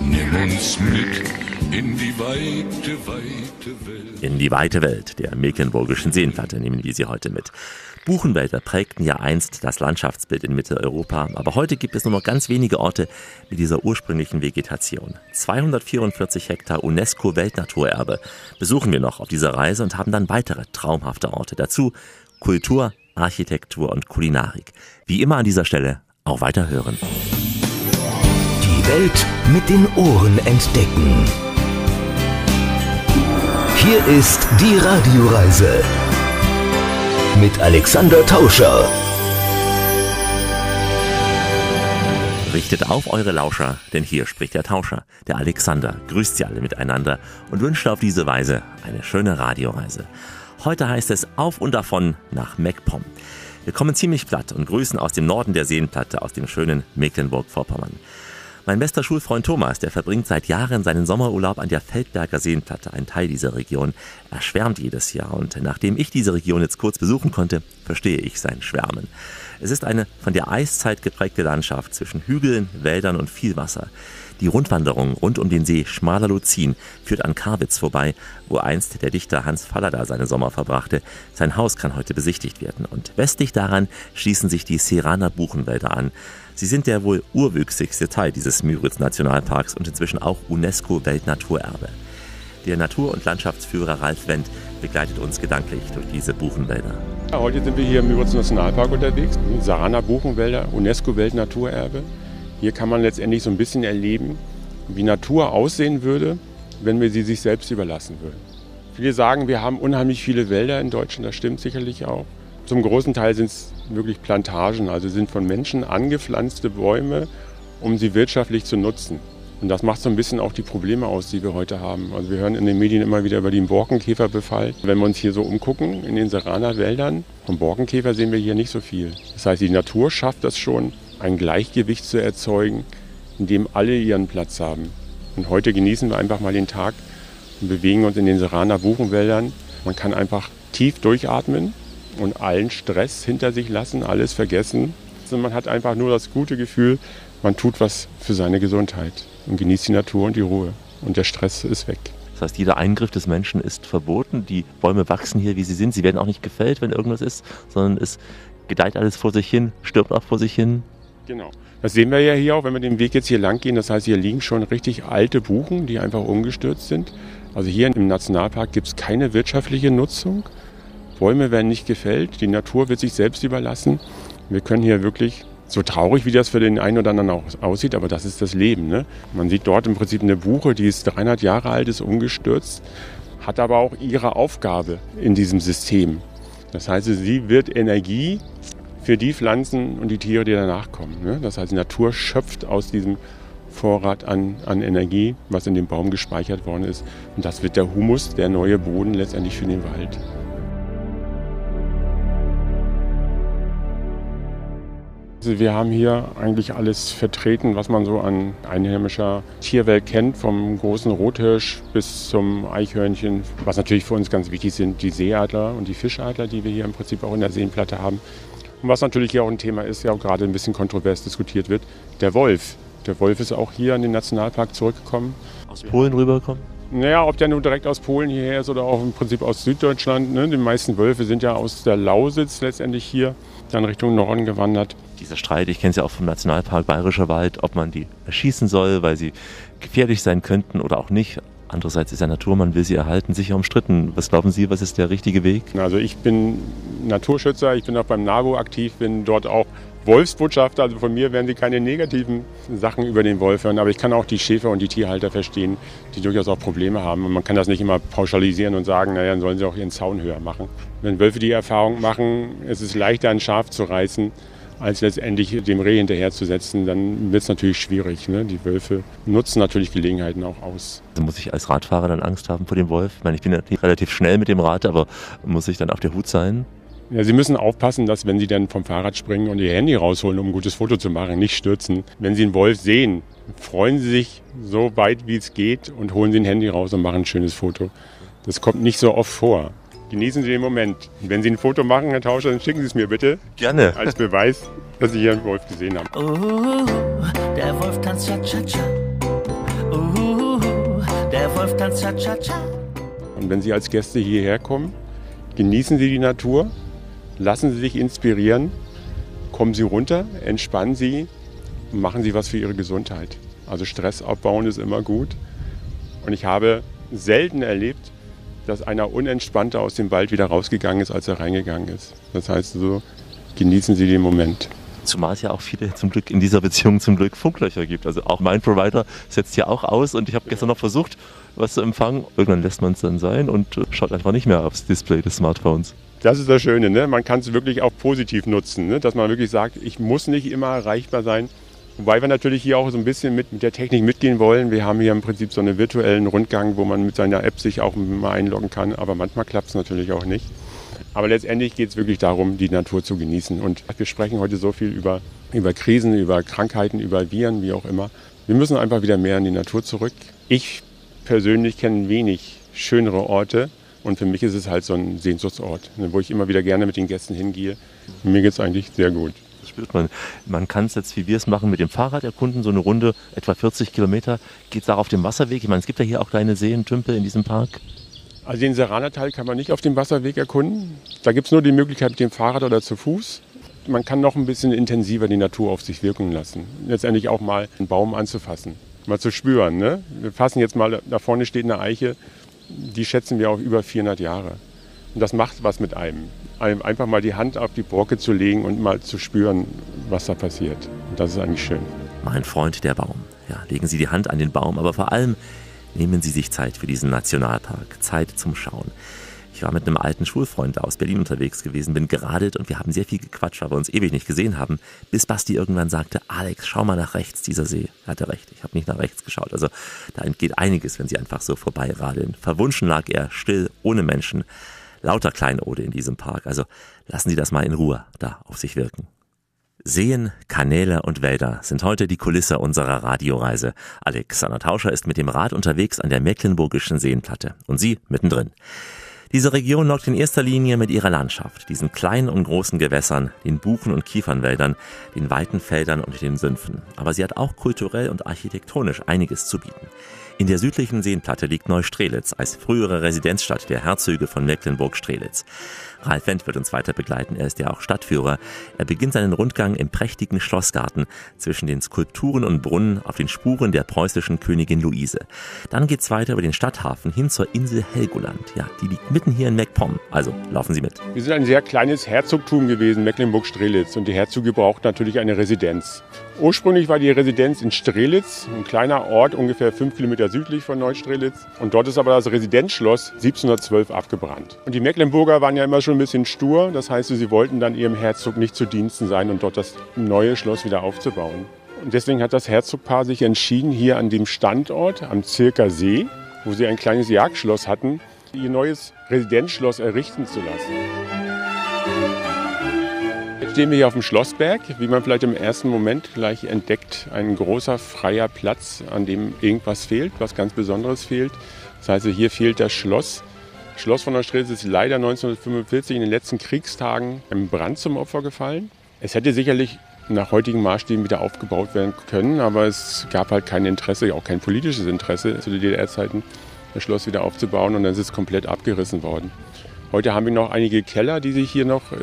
Nimm uns mit in die weite, weite Welt.
In die weite Welt der mecklenburgischen Seenplatte nehmen wir sie heute mit. Buchenwälder prägten ja einst das Landschaftsbild in Mitteleuropa, aber heute gibt es nur noch ganz wenige Orte mit dieser ursprünglichen Vegetation. 244 Hektar UNESCO-Weltnaturerbe besuchen wir noch auf dieser Reise und haben dann weitere traumhafte Orte. Dazu Kultur, Architektur und Kulinarik. Wie immer an dieser Stelle auch weiter hören.
Die Welt mit den Ohren entdecken. Hier ist die Radioreise mit Alexander Tauscher.
Richtet auf eure Lauscher, denn hier spricht der Tauscher, der Alexander, grüßt sie alle miteinander und wünscht auf diese Weise eine schöne Radioreise. Heute heißt es auf und davon nach MacPom. Wir kommen ziemlich platt und grüßen aus dem Norden der Seenplatte, aus dem schönen Mecklenburg-Vorpommern. Mein bester Schulfreund Thomas, der verbringt seit Jahren seinen Sommerurlaub an der Feldberger Seenplatte, ein Teil dieser Region. Er schwärmt jedes Jahr und nachdem ich diese Region jetzt kurz besuchen konnte, verstehe ich sein Schwärmen. Es ist eine von der Eiszeit geprägte Landschaft zwischen Hügeln, Wäldern und viel Wasser. Die Rundwanderung rund um den See Schmaler Luzin führt an Karwitz vorbei, wo einst der Dichter Hans Fallada seine Sommer verbrachte. Sein Haus kann heute besichtigt werden und westlich daran schließen sich die Serraner Buchenwälder an. Sie sind der wohl urwüchsigste Teil dieses Müritz-Nationalparks und inzwischen auch UNESCO-Weltnaturerbe. Der Natur- und Landschaftsführer Ralf Wendt begleitet uns gedanklich durch diese Buchenwälder.
Heute sind wir hier im Müritz Nationalpark unterwegs. Sarana Buchenwälder, UNESCO-Weltnaturerbe. Hier kann man letztendlich so ein bisschen erleben, wie Natur aussehen würde, wenn wir sie sich selbst überlassen würden. Viele sagen, wir haben unheimlich viele Wälder in Deutschland, das stimmt sicherlich auch. Zum großen Teil sind es wirklich Plantagen, also sind von Menschen angepflanzte Bäume, um sie wirtschaftlich zu nutzen. Und das macht so ein bisschen auch die Probleme aus, die wir heute haben. Also wir hören in den Medien immer wieder über den Borkenkäferbefall. Wenn wir uns hier so umgucken in den Serraner Wäldern, vom Borkenkäfer sehen wir hier nicht so viel. Das heißt, die Natur schafft das schon, ein Gleichgewicht zu erzeugen, in dem alle ihren Platz haben. Und heute genießen wir einfach mal den Tag und bewegen uns in den Serraner Buchenwäldern. Man kann einfach tief durchatmen und allen Stress hinter sich lassen, alles vergessen. Also man hat einfach nur das gute Gefühl, man tut was für seine Gesundheit und genießt die Natur und die Ruhe. Und der Stress ist weg.
Das heißt, jeder Eingriff des Menschen ist verboten. Die Bäume wachsen hier, wie sie sind. Sie werden auch nicht gefällt, wenn irgendwas ist, sondern es gedeiht alles vor sich hin, stirbt auch vor sich hin.
Genau. Das sehen wir ja hier auch, wenn wir den Weg jetzt hier lang gehen. Das heißt, hier liegen schon richtig alte Buchen, die einfach umgestürzt sind. Also hier im Nationalpark gibt es keine wirtschaftliche Nutzung. Bäume werden nicht gefällt, die Natur wird sich selbst überlassen. Wir können hier wirklich, so traurig wie das für den einen oder anderen auch aussieht, aber das ist das Leben. Ne? Man sieht dort im Prinzip eine Buche, die ist 300 Jahre alt, ist umgestürzt, hat aber auch ihre Aufgabe in diesem System. Das heißt, sie wird Energie für die Pflanzen und die Tiere, die danach kommen. Ne? Das heißt, die Natur schöpft aus diesem Vorrat an, an Energie, was in dem Baum gespeichert worden ist. Und das wird der Humus, der neue Boden letztendlich für den Wald. Also wir haben hier eigentlich alles vertreten, was man so an einheimischer Tierwelt kennt, vom großen Rothirsch bis zum Eichhörnchen. Was natürlich für uns ganz wichtig sind, die Seeadler und die Fischadler, die wir hier im Prinzip auch in der Seenplatte haben. Und was natürlich hier auch ein Thema ist, ja auch gerade ein bisschen kontrovers diskutiert wird, der Wolf. Der Wolf ist auch hier in den Nationalpark zurückgekommen.
Aus Polen rübergekommen?
Naja, ob der nun direkt aus Polen hierher ist oder auch im Prinzip aus Süddeutschland. Ne? Die meisten Wölfe sind ja aus der Lausitz letztendlich hier dann Richtung Norden gewandert.
Dieser Streit, ich kenne es ja auch vom Nationalpark Bayerischer Wald, ob man die erschießen soll, weil sie gefährlich sein könnten oder auch nicht. Andererseits ist ja Natur, man will sie erhalten, sicher umstritten. Was glauben Sie, was ist der richtige Weg?
Also ich bin Naturschützer, ich bin auch beim NABU aktiv, bin dort auch Wolfsbotschafter. Also von mir werden Sie keine negativen Sachen über den Wolf hören. Aber ich kann auch die Schäfer und die Tierhalter verstehen, die durchaus auch Probleme haben. Und man kann das nicht immer pauschalisieren und sagen, naja, dann sollen sie auch ihren Zaun höher machen. Wenn Wölfe die Erfahrung machen, es ist leichter, ein Schaf zu reißen, als letztendlich dem Reh hinterherzusetzen, dann wird es natürlich schwierig. Ne? Die Wölfe nutzen natürlich Gelegenheiten auch aus.
Also muss ich als Radfahrer dann Angst haben vor dem Wolf? Ich meine, ich bin ja relativ schnell mit dem Rad, aber muss ich dann auf der Hut sein?
Ja, Sie müssen aufpassen, dass wenn Sie dann vom Fahrrad springen und Ihr Handy rausholen, um ein gutes Foto zu machen, nicht stürzen. Wenn Sie einen Wolf sehen, freuen Sie sich so weit wie es geht und holen Sie ein Handy raus und machen ein schönes Foto. Das kommt nicht so oft vor. Genießen Sie den Moment. Und wenn Sie ein Foto machen, Herr Tauscher, dann schicken Sie es mir bitte.
Gerne.
Als Beweis, dass Sie hier einen Wolf gesehen haben.
Uh, der Wolf tanzt cha-cha-cha. Uh, der Wolf tanzt cha-cha-cha.
Und wenn Sie als Gäste hierher kommen, genießen Sie die Natur, lassen Sie sich inspirieren, kommen Sie runter, entspannen Sie und machen Sie was für Ihre Gesundheit. Also Stress abbauen ist immer gut. Und ich habe selten erlebt, dass einer unentspannter aus dem Wald wieder rausgegangen ist, als er reingegangen ist. Das heißt so, genießen Sie den Moment.
Zumal es ja auch viele zum Glück in dieser Beziehung zum Glück Funklöcher gibt. Also auch mein Provider setzt ja auch aus und ich habe gestern noch versucht, was zu empfangen. Irgendwann lässt man es dann sein und äh, schaut einfach nicht mehr aufs Display des Smartphones.
Das ist das Schöne, ne? man kann es wirklich auch positiv nutzen, ne? dass man wirklich sagt, ich muss nicht immer erreichbar sein. Wobei wir natürlich hier auch so ein bisschen mit, mit der Technik mitgehen wollen. Wir haben hier im Prinzip so einen virtuellen Rundgang, wo man mit seiner App sich auch mal einloggen kann, aber manchmal klappt es natürlich auch nicht. Aber letztendlich geht es wirklich darum, die Natur zu genießen. Und wir sprechen heute so viel über, über Krisen, über Krankheiten, über Viren, wie auch immer. Wir müssen einfach wieder mehr in die Natur zurück. Ich persönlich kenne wenig schönere Orte. Und für mich ist es halt so ein Sehnsuchtsort, ne, wo ich immer wieder gerne mit den Gästen hingehe. Mir geht es eigentlich sehr gut.
Das spürt man. Man kann es jetzt, wie wir es machen, mit dem Fahrrad erkunden, so eine Runde, etwa 40 Kilometer. Geht es auch auf dem Wasserweg? Ich meine, es gibt ja hier auch kleine Seen, Tümpel in diesem Park.
Also den Serranerteil kann man nicht auf dem Wasserweg erkunden. Da gibt es nur die Möglichkeit mit dem Fahrrad oder zu Fuß. Man kann noch ein bisschen intensiver die Natur auf sich wirken lassen. Letztendlich auch mal einen Baum anzufassen, mal zu spüren. Ne? Wir fassen jetzt mal, da vorne steht eine Eiche, die schätzen wir auf über 400 Jahre. Und das macht was mit einem. Einfach mal die Hand auf die Brocke zu legen und mal zu spüren, was da passiert. Und das ist eigentlich schön.
Mein Freund, der Baum. Ja, legen Sie die Hand an den Baum, aber vor allem nehmen Sie sich Zeit für diesen Nationalpark. Zeit zum Schauen. Ich war mit einem alten Schulfreund aus Berlin unterwegs gewesen, bin geradelt und wir haben sehr viel gequatscht, weil wir uns ewig nicht gesehen haben, bis Basti irgendwann sagte, Alex, schau mal nach rechts, dieser See. Er hatte recht, ich habe nicht nach rechts geschaut. Also da entgeht einiges, wenn Sie einfach so vorbeiradeln. Verwunschen lag er, still, ohne Menschen. Lauter Kleinode in diesem Park. Also lassen Sie das mal in Ruhe da auf sich wirken. Seen, Kanäle und Wälder sind heute die Kulisse unserer Radioreise. Alexander Tauscher ist mit dem Rad unterwegs an der Mecklenburgischen Seenplatte und Sie mittendrin. Diese Region lockt in erster Linie mit ihrer Landschaft, diesen kleinen und großen Gewässern, den Buchen- und Kiefernwäldern, den weiten Feldern und den Sümpfen. Aber sie hat auch kulturell und architektonisch einiges zu bieten. In der südlichen Seenplatte liegt Neustrelitz als frühere Residenzstadt der Herzöge von Mecklenburg-Strelitz. Ralf Wendt wird uns weiter begleiten. Er ist ja auch Stadtführer. Er beginnt seinen Rundgang im prächtigen Schlossgarten zwischen den Skulpturen und Brunnen auf den Spuren der preußischen Königin Luise. Dann geht's weiter über den Stadthafen hin zur Insel Helgoland. Ja, die liegt mitten hier in MacPom. Also laufen Sie mit.
Wir sind ein sehr kleines Herzogtum gewesen, Mecklenburg-Strelitz. Und die Herzöge brauchten natürlich eine Residenz. Ursprünglich war die Residenz in Strelitz, ein kleiner Ort, ungefähr fünf Kilometer südlich von Neustrelitz. Und dort ist aber das Residenzschloss 1712 abgebrannt. Und die Mecklenburger waren ja immer schon ein bisschen stur. Das heißt, sie wollten dann ihrem Herzog nicht zu Diensten sein und dort das neue Schloss wieder aufzubauen. Und deswegen hat das Herzogpaar sich entschieden, hier an dem Standort, am Zirker See, wo sie ein kleines Jagdschloss hatten, ihr neues Residenzschloss errichten zu lassen. Stehen wir hier auf dem Schlossberg, wie man vielleicht im ersten Moment gleich entdeckt, ein großer freier Platz, an dem irgendwas fehlt, was ganz Besonderes fehlt. Das heißt, hier fehlt das Schloss. Das Schloss von Neustrelitz ist leider 1945 in den letzten Kriegstagen im Brand zum Opfer gefallen. Es hätte sicherlich nach heutigen Maßstäben wieder aufgebaut werden können, aber es gab halt kein Interesse, auch kein politisches Interesse zu den DDR-Zeiten, das Schloss wieder aufzubauen und dann ist es komplett abgerissen worden. Heute haben wir noch einige Keller, die sich hier noch äh,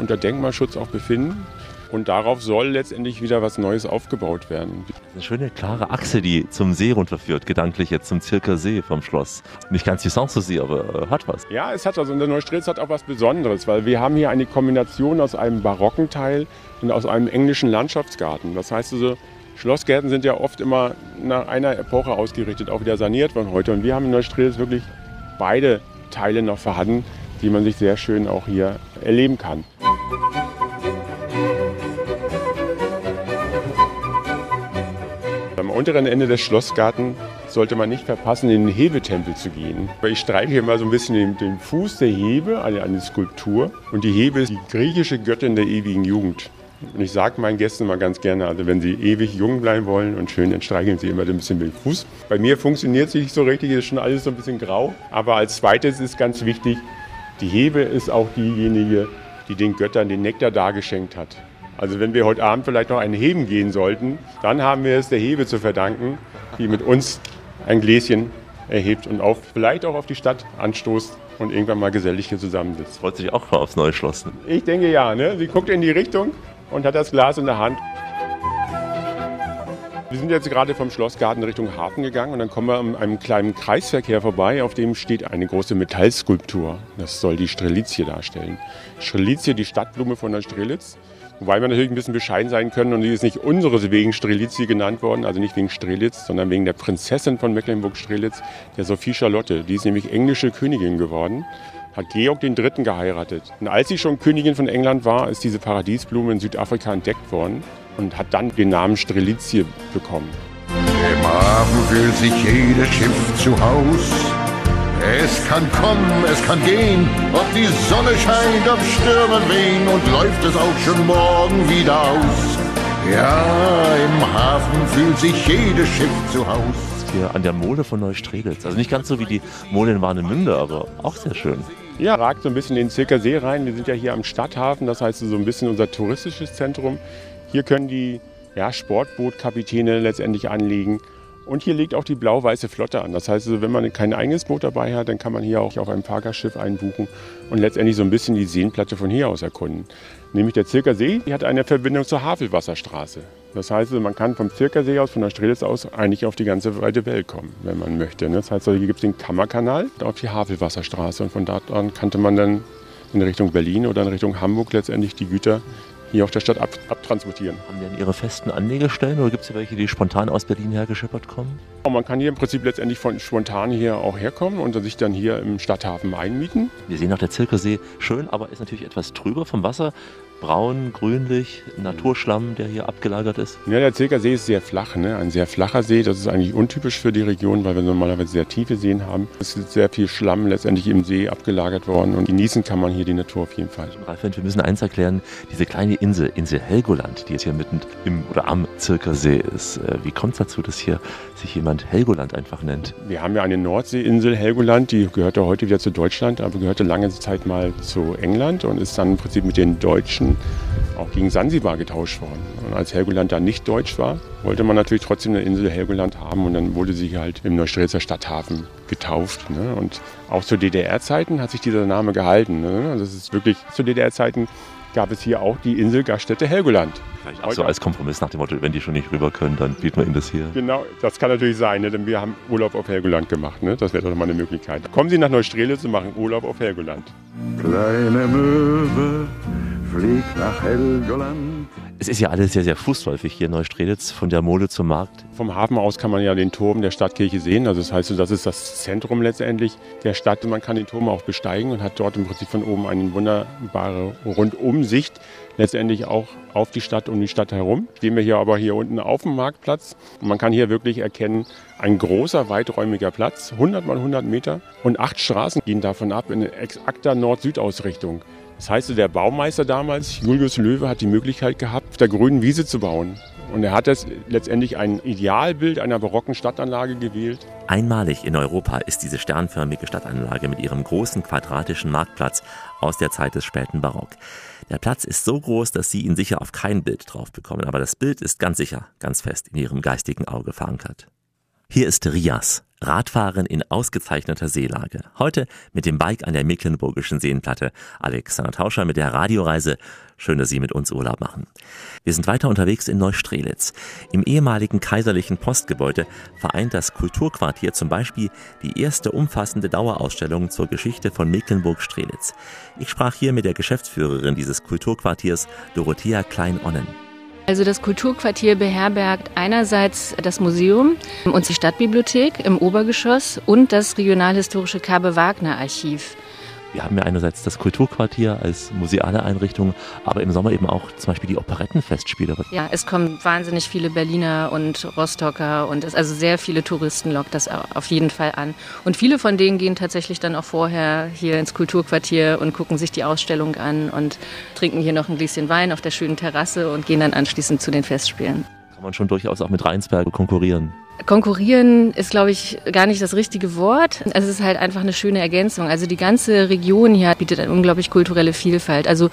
unter Denkmalschutz auch befinden. Und darauf soll letztendlich wieder was Neues aufgebaut werden.
Eine schöne klare Achse, die zum See runterführt, gedanklich jetzt zum Zirker See vom Schloss. Nicht ganz die Sanssouci, aber äh, hat was.
Ja, es hat was. Und der Neustrelitz hat auch was Besonderes, weil wir haben hier eine Kombination aus einem barocken Teil und aus einem englischen Landschaftsgarten. Das heißt also, Schlossgärten sind ja oft immer nach einer Epoche ausgerichtet, auch wieder saniert worden heute. Und wir haben in Neustrelitz wirklich beide Teile noch vorhanden die man sich sehr schön auch hier erleben kann. Am unteren Ende des Schlossgarten sollte man nicht verpassen, in den Hebetempel zu gehen. Ich streiche hier mal so ein bisschen den, den Fuß der Hebe, eine, eine Skulptur. Und die Hebe ist die griechische Göttin der ewigen Jugend. Und ich sage meinen Gästen mal ganz gerne, also wenn sie ewig jung bleiben wollen und schön, dann streicheln sie immer ein bisschen mit dem Fuß. Bei mir funktioniert es nicht so richtig, ist schon alles so ein bisschen grau. Aber als zweites ist ganz wichtig, die Hebe ist auch diejenige, die den Göttern den Nektar dargeschenkt hat. Also wenn wir heute Abend vielleicht noch einen Heben gehen sollten, dann haben wir es der Hebe zu verdanken, die mit uns ein Gläschen erhebt und auf, vielleicht auch auf die Stadt anstoßt und irgendwann mal gesellig hier zusammensitzt.
Freut sich auch mal aufs neue Schloss. Ne?
Ich denke ja. Ne? Sie guckt in die Richtung und hat das Glas in der Hand. Wir sind jetzt gerade vom Schlossgarten Richtung Hafen gegangen und dann kommen wir an einem kleinen Kreisverkehr vorbei, auf dem steht eine große Metallskulptur. Das soll die Strelizie darstellen. Strelizie, die Stadtblume von der Strelitz. Wobei wir natürlich ein bisschen bescheiden sein können und die ist nicht unsere wegen Strelizie genannt worden, also nicht wegen Strelitz, sondern wegen der Prinzessin von Mecklenburg-Strelitz, der Sophie Charlotte. Die ist nämlich englische Königin geworden hat Georg III. geheiratet. Und als sie schon Königin von England war, ist diese Paradiesblume in Südafrika entdeckt worden und hat dann den Namen Strelizie bekommen.
Im Hafen fühlt sich jedes Schiff zu Haus. Es kann kommen, es kann gehen, ob die Sonne scheint, ob Stürme wehen und läuft es auch schon morgen wieder aus. Ja, im Hafen fühlt sich jedes Schiff zu Haus.
Hier an der Mole von Neustrelitz. Also nicht ganz so wie die Mole in Warnemünde, aber auch sehr schön.
Ja, ragt so ein bisschen in den Zirker See rein. Wir sind ja hier am Stadthafen, das heißt so ein bisschen unser touristisches Zentrum. Hier können die ja, Sportbootkapitäne letztendlich anlegen. Und hier liegt auch die blau-weiße Flotte an. Das heißt, also, wenn man kein eigenes Boot dabei hat, dann kann man hier auch auf ein Fahrgastschiff einbuchen und letztendlich so ein bisschen die Seenplatte von hier aus erkunden. Nämlich der Zirker See die hat eine Verbindung zur Havelwasserstraße. Das heißt, also, man kann vom Zirker See aus, von der Strelitz aus, eigentlich auf die ganze weite Welt kommen, wenn man möchte. Das heißt, also, hier gibt es den Kammerkanal auf die Havelwasserstraße und von dort an kannte man dann in Richtung Berlin oder in Richtung Hamburg letztendlich die Güter hier auf der Stadt ab, abtransportieren.
Haben die denn ihre festen Anlegestellen oder gibt es hier welche, die spontan aus Berlin hergeschippert kommen?
Und man kann hier im Prinzip letztendlich von spontan hier auch herkommen und sich dann hier im Stadthafen einmieten.
Wir sehen auch der Zirkersee schön, aber ist natürlich etwas trüber vom Wasser. Braun, grünlich, Naturschlamm, der hier abgelagert ist.
Ja, der Zirkersee ist sehr flach, ne? ein sehr flacher See. Das ist eigentlich untypisch für die Region, weil wir normalerweise sehr tiefe Seen haben. Es ist sehr viel Schlamm letztendlich im See abgelagert worden und genießen kann man hier die Natur auf jeden Fall.
Ralf, wir müssen eins erklären, diese kleine Insel, Insel Helgoland, die jetzt hier mitten im oder am Zirkersee ist. Äh, Wie kommt es dazu, dass hier sich jemand Helgoland einfach nennt?
Wir haben ja eine Nordseeinsel Helgoland, die gehörte heute wieder zu Deutschland, aber gehörte lange Zeit mal zu England und ist dann im Prinzip mit den Deutschen auch gegen Sansibar getauscht worden. Und als Helgoland dann nicht deutsch war, wollte man natürlich trotzdem eine Insel Helgoland haben und dann wurde sie halt im Neustrelitzer Stadthafen getauft. Ne? Und auch zu DDR-Zeiten hat sich dieser Name gehalten. Ne? Also es ist wirklich zu DDR-Zeiten gab es hier auch die Insel Gaststätte Helgoland.
Vielleicht auch so als Kompromiss nach dem Motto, wenn die schon nicht rüber können, dann bieten wir ihnen das hier.
Genau, das kann natürlich sein, ne? denn wir haben Urlaub auf Helgoland gemacht. Ne? Das wäre doch mal eine Möglichkeit. Kommen Sie nach Neustrelitz und machen Urlaub auf Helgoland.
Kleine Möwe fliegt nach Helgoland.
Es ist ja alles sehr, sehr fußläufig hier in Neustrelitz, von der Mole zum Markt.
Vom Hafen aus kann man ja den Turm der Stadtkirche sehen. Also das heißt, das ist das Zentrum letztendlich der Stadt. Man kann den Turm auch besteigen und hat dort im Prinzip von oben eine wunderbare Rundumsicht. Letztendlich auch auf die Stadt, um die Stadt herum. Stehen wir hier aber hier unten auf dem Marktplatz. Und man kann hier wirklich erkennen, ein großer, weiträumiger Platz, 100 mal 100 Meter. Und acht Straßen gehen davon ab in exakter Nord-Süd-Ausrichtung. Das heißt, der Baumeister damals, Julius Löwe, hat die Möglichkeit gehabt, auf der grünen Wiese zu bauen. Und er hat jetzt letztendlich ein Idealbild einer barocken Stadtanlage gewählt.
Einmalig in Europa ist diese sternförmige Stadtanlage mit ihrem großen quadratischen Marktplatz aus der Zeit des späten Barock. Der Platz ist so groß, dass Sie ihn sicher auf kein Bild drauf bekommen, aber das Bild ist ganz sicher, ganz fest in Ihrem geistigen Auge verankert. Hier ist Rias, Radfahren in ausgezeichneter Seelage. Heute mit dem Bike an der Mecklenburgischen Seenplatte. Alexander Tauscher mit der Radioreise. Schön, dass Sie mit uns Urlaub machen. Wir sind weiter unterwegs in Neustrelitz. Im ehemaligen kaiserlichen Postgebäude vereint das Kulturquartier zum Beispiel die erste umfassende Dauerausstellung zur Geschichte von Mecklenburg-Strelitz. Ich sprach hier mit der Geschäftsführerin dieses Kulturquartiers, Dorothea Klein-Onnen.
Also das Kulturquartier beherbergt einerseits das Museum und die Stadtbibliothek im Obergeschoss und das regionalhistorische Kabe Wagner Archiv.
Wir haben ja einerseits das Kulturquartier als museale Einrichtung, aber im Sommer eben auch zum Beispiel die Operettenfestspiele.
Ja, es kommen wahnsinnig viele Berliner und Rostocker und es, also sehr viele Touristen lockt das auf jeden Fall an. Und viele von denen gehen tatsächlich dann auch vorher hier ins Kulturquartier und gucken sich die Ausstellung an und trinken hier noch ein Gläschen Wein auf der schönen Terrasse und gehen dann anschließend zu den Festspielen.
Kann man schon durchaus auch mit Rheinsberg konkurrieren.
Konkurrieren ist, glaube ich, gar nicht das richtige Wort. Es ist halt einfach eine schöne Ergänzung. Also die ganze Region hier bietet eine unglaublich kulturelle Vielfalt. Also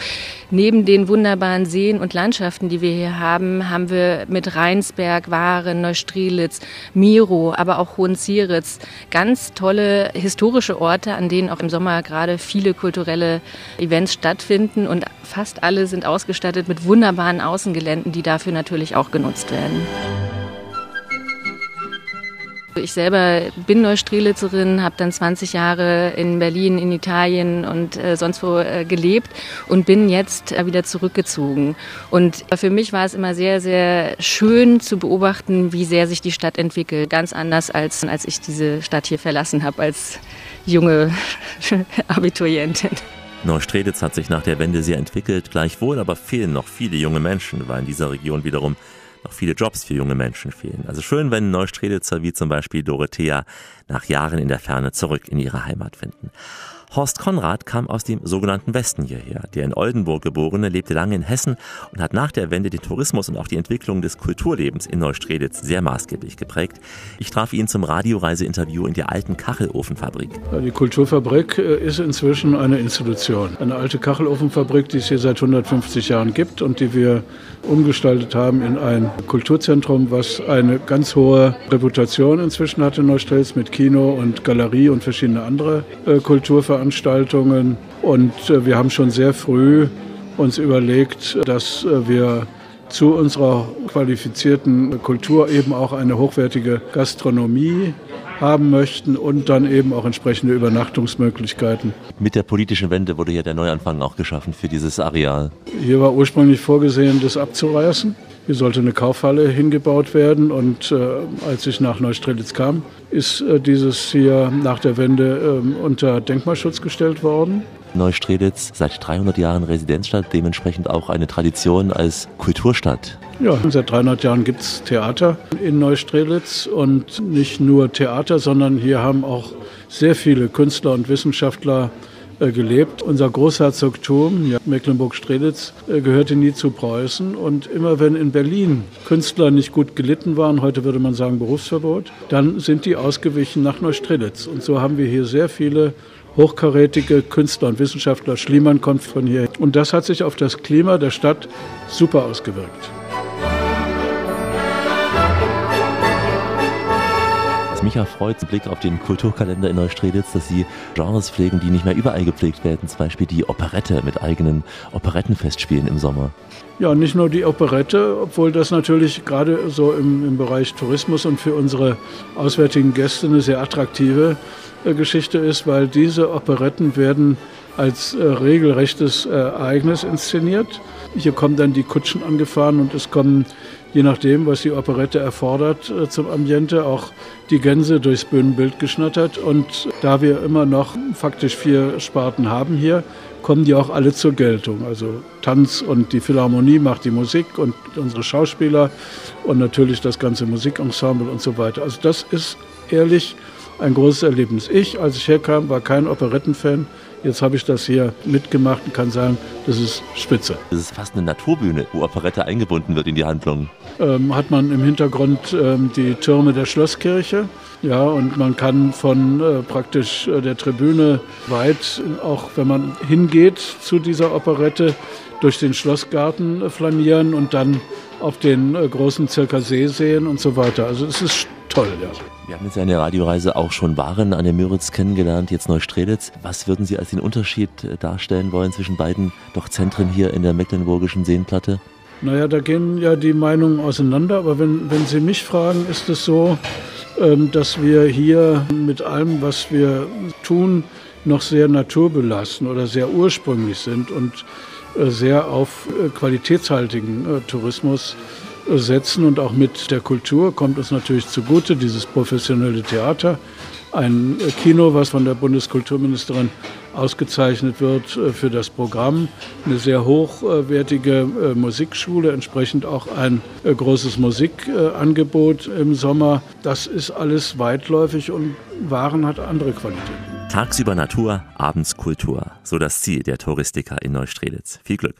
neben den wunderbaren Seen und Landschaften, die wir hier haben, haben wir mit Rheinsberg, Waren, Neustrelitz, Miro, aber auch Hohenzieritz ganz tolle historische Orte, an denen auch im Sommer gerade viele kulturelle Events stattfinden und fast alle sind ausgestattet mit wunderbaren Außengeländen, die dafür natürlich auch genutzt werden. Ich selber bin Neustrelitzerin, habe dann 20 Jahre in Berlin, in Italien und äh, sonst wo äh, gelebt und bin jetzt äh, wieder zurückgezogen. Und für mich war es immer sehr, sehr schön zu beobachten, wie sehr sich die Stadt entwickelt. Ganz anders als als ich diese Stadt hier verlassen habe als junge Abiturientin.
Neustrelitz hat sich nach der Wende sehr entwickelt, gleichwohl aber fehlen noch viele junge Menschen, weil in dieser Region wiederum noch viele Jobs für junge Menschen fehlen. Also schön, wenn Neustrelitzer wie zum Beispiel Dorothea nach Jahren in der Ferne zurück in ihre Heimat finden. Horst Konrad kam aus dem sogenannten Westen hierher. Der in Oldenburg geborene lebte lange in Hessen und hat nach der Wende den Tourismus und auch die Entwicklung des Kulturlebens in Neustrelitz sehr maßgeblich geprägt. Ich traf ihn zum Radioreiseinterview in der alten Kachelofenfabrik.
Die Kulturfabrik äh, ist inzwischen eine Institution. Eine alte Kachelofenfabrik, die es hier seit 150 Jahren gibt und die wir umgestaltet haben in ein Kulturzentrum, was eine ganz hohe Reputation inzwischen hat in Neustrelitz mit Kino und Galerie und verschiedene andere äh, Kulturveranstaltungen. Und äh, wir haben schon sehr früh uns überlegt, dass äh, wir zu unserer qualifizierten Kultur eben auch eine hochwertige Gastronomie haben möchten und dann eben auch entsprechende Übernachtungsmöglichkeiten.
Mit der politischen Wende wurde ja der Neuanfang auch geschaffen für dieses Areal.
Hier war ursprünglich vorgesehen, das abzureißen. Hier sollte eine Kaufhalle hingebaut werden und äh, als ich nach Neustrelitz kam, ist äh, dieses hier nach der Wende äh, unter Denkmalschutz gestellt worden.
Neustrelitz seit 300 Jahren Residenzstadt, dementsprechend auch eine Tradition als Kulturstadt.
Ja, seit 300 Jahren gibt es Theater in Neustrelitz und nicht nur Theater, sondern hier haben auch sehr viele Künstler und Wissenschaftler gelebt. Unser Großherzogtum, ja, Mecklenburg-Strelitz, äh, gehörte nie zu Preußen. Und immer wenn in Berlin Künstler nicht gut gelitten waren, heute würde man sagen Berufsverbot, dann sind die ausgewichen nach Neustrelitz. Und so haben wir hier sehr viele hochkarätige Künstler und Wissenschaftler. Schliemann kommt von hier. Und das hat sich auf das Klima der Stadt super ausgewirkt.
Mich erfreut, im Blick auf den Kulturkalender in Neustrelitz, dass Sie Genres pflegen, die nicht mehr überall gepflegt werden. Zum Beispiel die Operette mit eigenen Operettenfestspielen im Sommer.
Ja, nicht nur die Operette, obwohl das natürlich gerade so im, im Bereich Tourismus und für unsere auswärtigen Gäste eine sehr attraktive äh, Geschichte ist, weil diese Operetten werden als äh, regelrechtes äh, Ereignis inszeniert. Hier kommen dann die Kutschen angefahren und es kommen, je nachdem, was die Operette erfordert, äh, zum Ambiente auch die Gänse durchs Bühnenbild geschnattert. Und da wir immer noch faktisch vier Sparten haben hier, kommen die auch alle zur Geltung. Also Tanz und die Philharmonie macht die Musik und unsere Schauspieler und natürlich das ganze Musikensemble und so weiter. Also das ist ehrlich ein großes Erlebnis. Ich, als ich herkam, war kein Operettenfan. Jetzt habe ich das hier mitgemacht und kann sagen, das ist spitze.
Das ist fast eine Naturbühne, wo Operette eingebunden wird in die Handlung.
Ähm, hat man im Hintergrund ähm, die Türme der Schlosskirche. Ja, und man kann von äh, praktisch äh, der Tribüne weit, auch wenn man hingeht zu dieser Operette, durch den Schlossgarten äh, flanieren und dann auf den äh, großen Zirker See sehen und so weiter. Also es ist toll, ja.
Wir haben jetzt eine Radioreise auch schon Waren an der Müritz kennengelernt, jetzt Neustrelitz. Was würden Sie als den Unterschied äh, darstellen wollen zwischen beiden doch Zentren hier in der mecklenburgischen Seenplatte?
Naja, da gehen ja die Meinungen auseinander, aber wenn, wenn Sie mich fragen, ist es so, ähm, dass wir hier mit allem, was wir tun, noch sehr naturbelassen oder sehr ursprünglich sind und äh, sehr auf äh, qualitätshaltigen Tourismus setzen und auch mit der Kultur kommt uns natürlich zugute, dieses professionelle Theater. Ein Kino, was von der Bundeskulturministerin ausgezeichnet wird äh, für das Programm. Eine sehr hochwertige äh, Musikschule, entsprechend auch ein äh, großes Musikangebot im Sommer. Das ist alles weitläufig und Waren hat andere Qualitäten.
Tagsüber Natur, abends Kultur. So das Ziel der Touristiker in Neustrelitz. Viel Glück.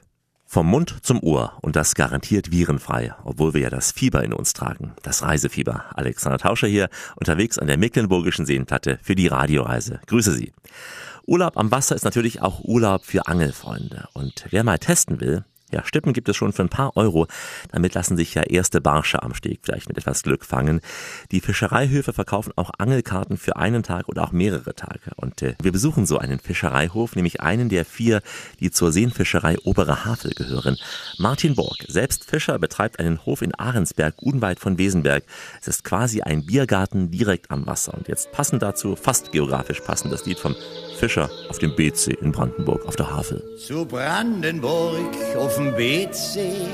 Vom Mund zum Ohr und das garantiert virenfrei, obwohl wir ja das Fieber in uns tragen, das Reisefieber. Alexander Tauscher hier, unterwegs an der Mecklenburgischen Seenplatte für die Radioreise. Grüße Sie. Urlaub am Wasser ist natürlich auch Urlaub für Angelfreunde. Und wer mal testen will, ja, Stippen gibt es schon für ein paar Euro. Damit lassen sich ja erste Barsche am Steg vielleicht mit etwas Glück fangen. Die Fischereihöfe verkaufen auch Angelkarten für einen Tag oder auch mehrere Tage. Und äh, wir besuchen so einen Fischereihof, nämlich einen der vier, die zur Seenfischerei Obere Havel gehören. Martin Borg, selbst Fischer, betreibt einen Hof in Ahrensberg, unweit von Wesenberg. Es ist quasi ein Biergarten direkt am Wasser. Und jetzt passend dazu, fast geografisch passend, das Lied vom Fischer auf dem Beetsee in Brandenburg auf der Havel.
Zu Brandenburg auf dem Beetsee,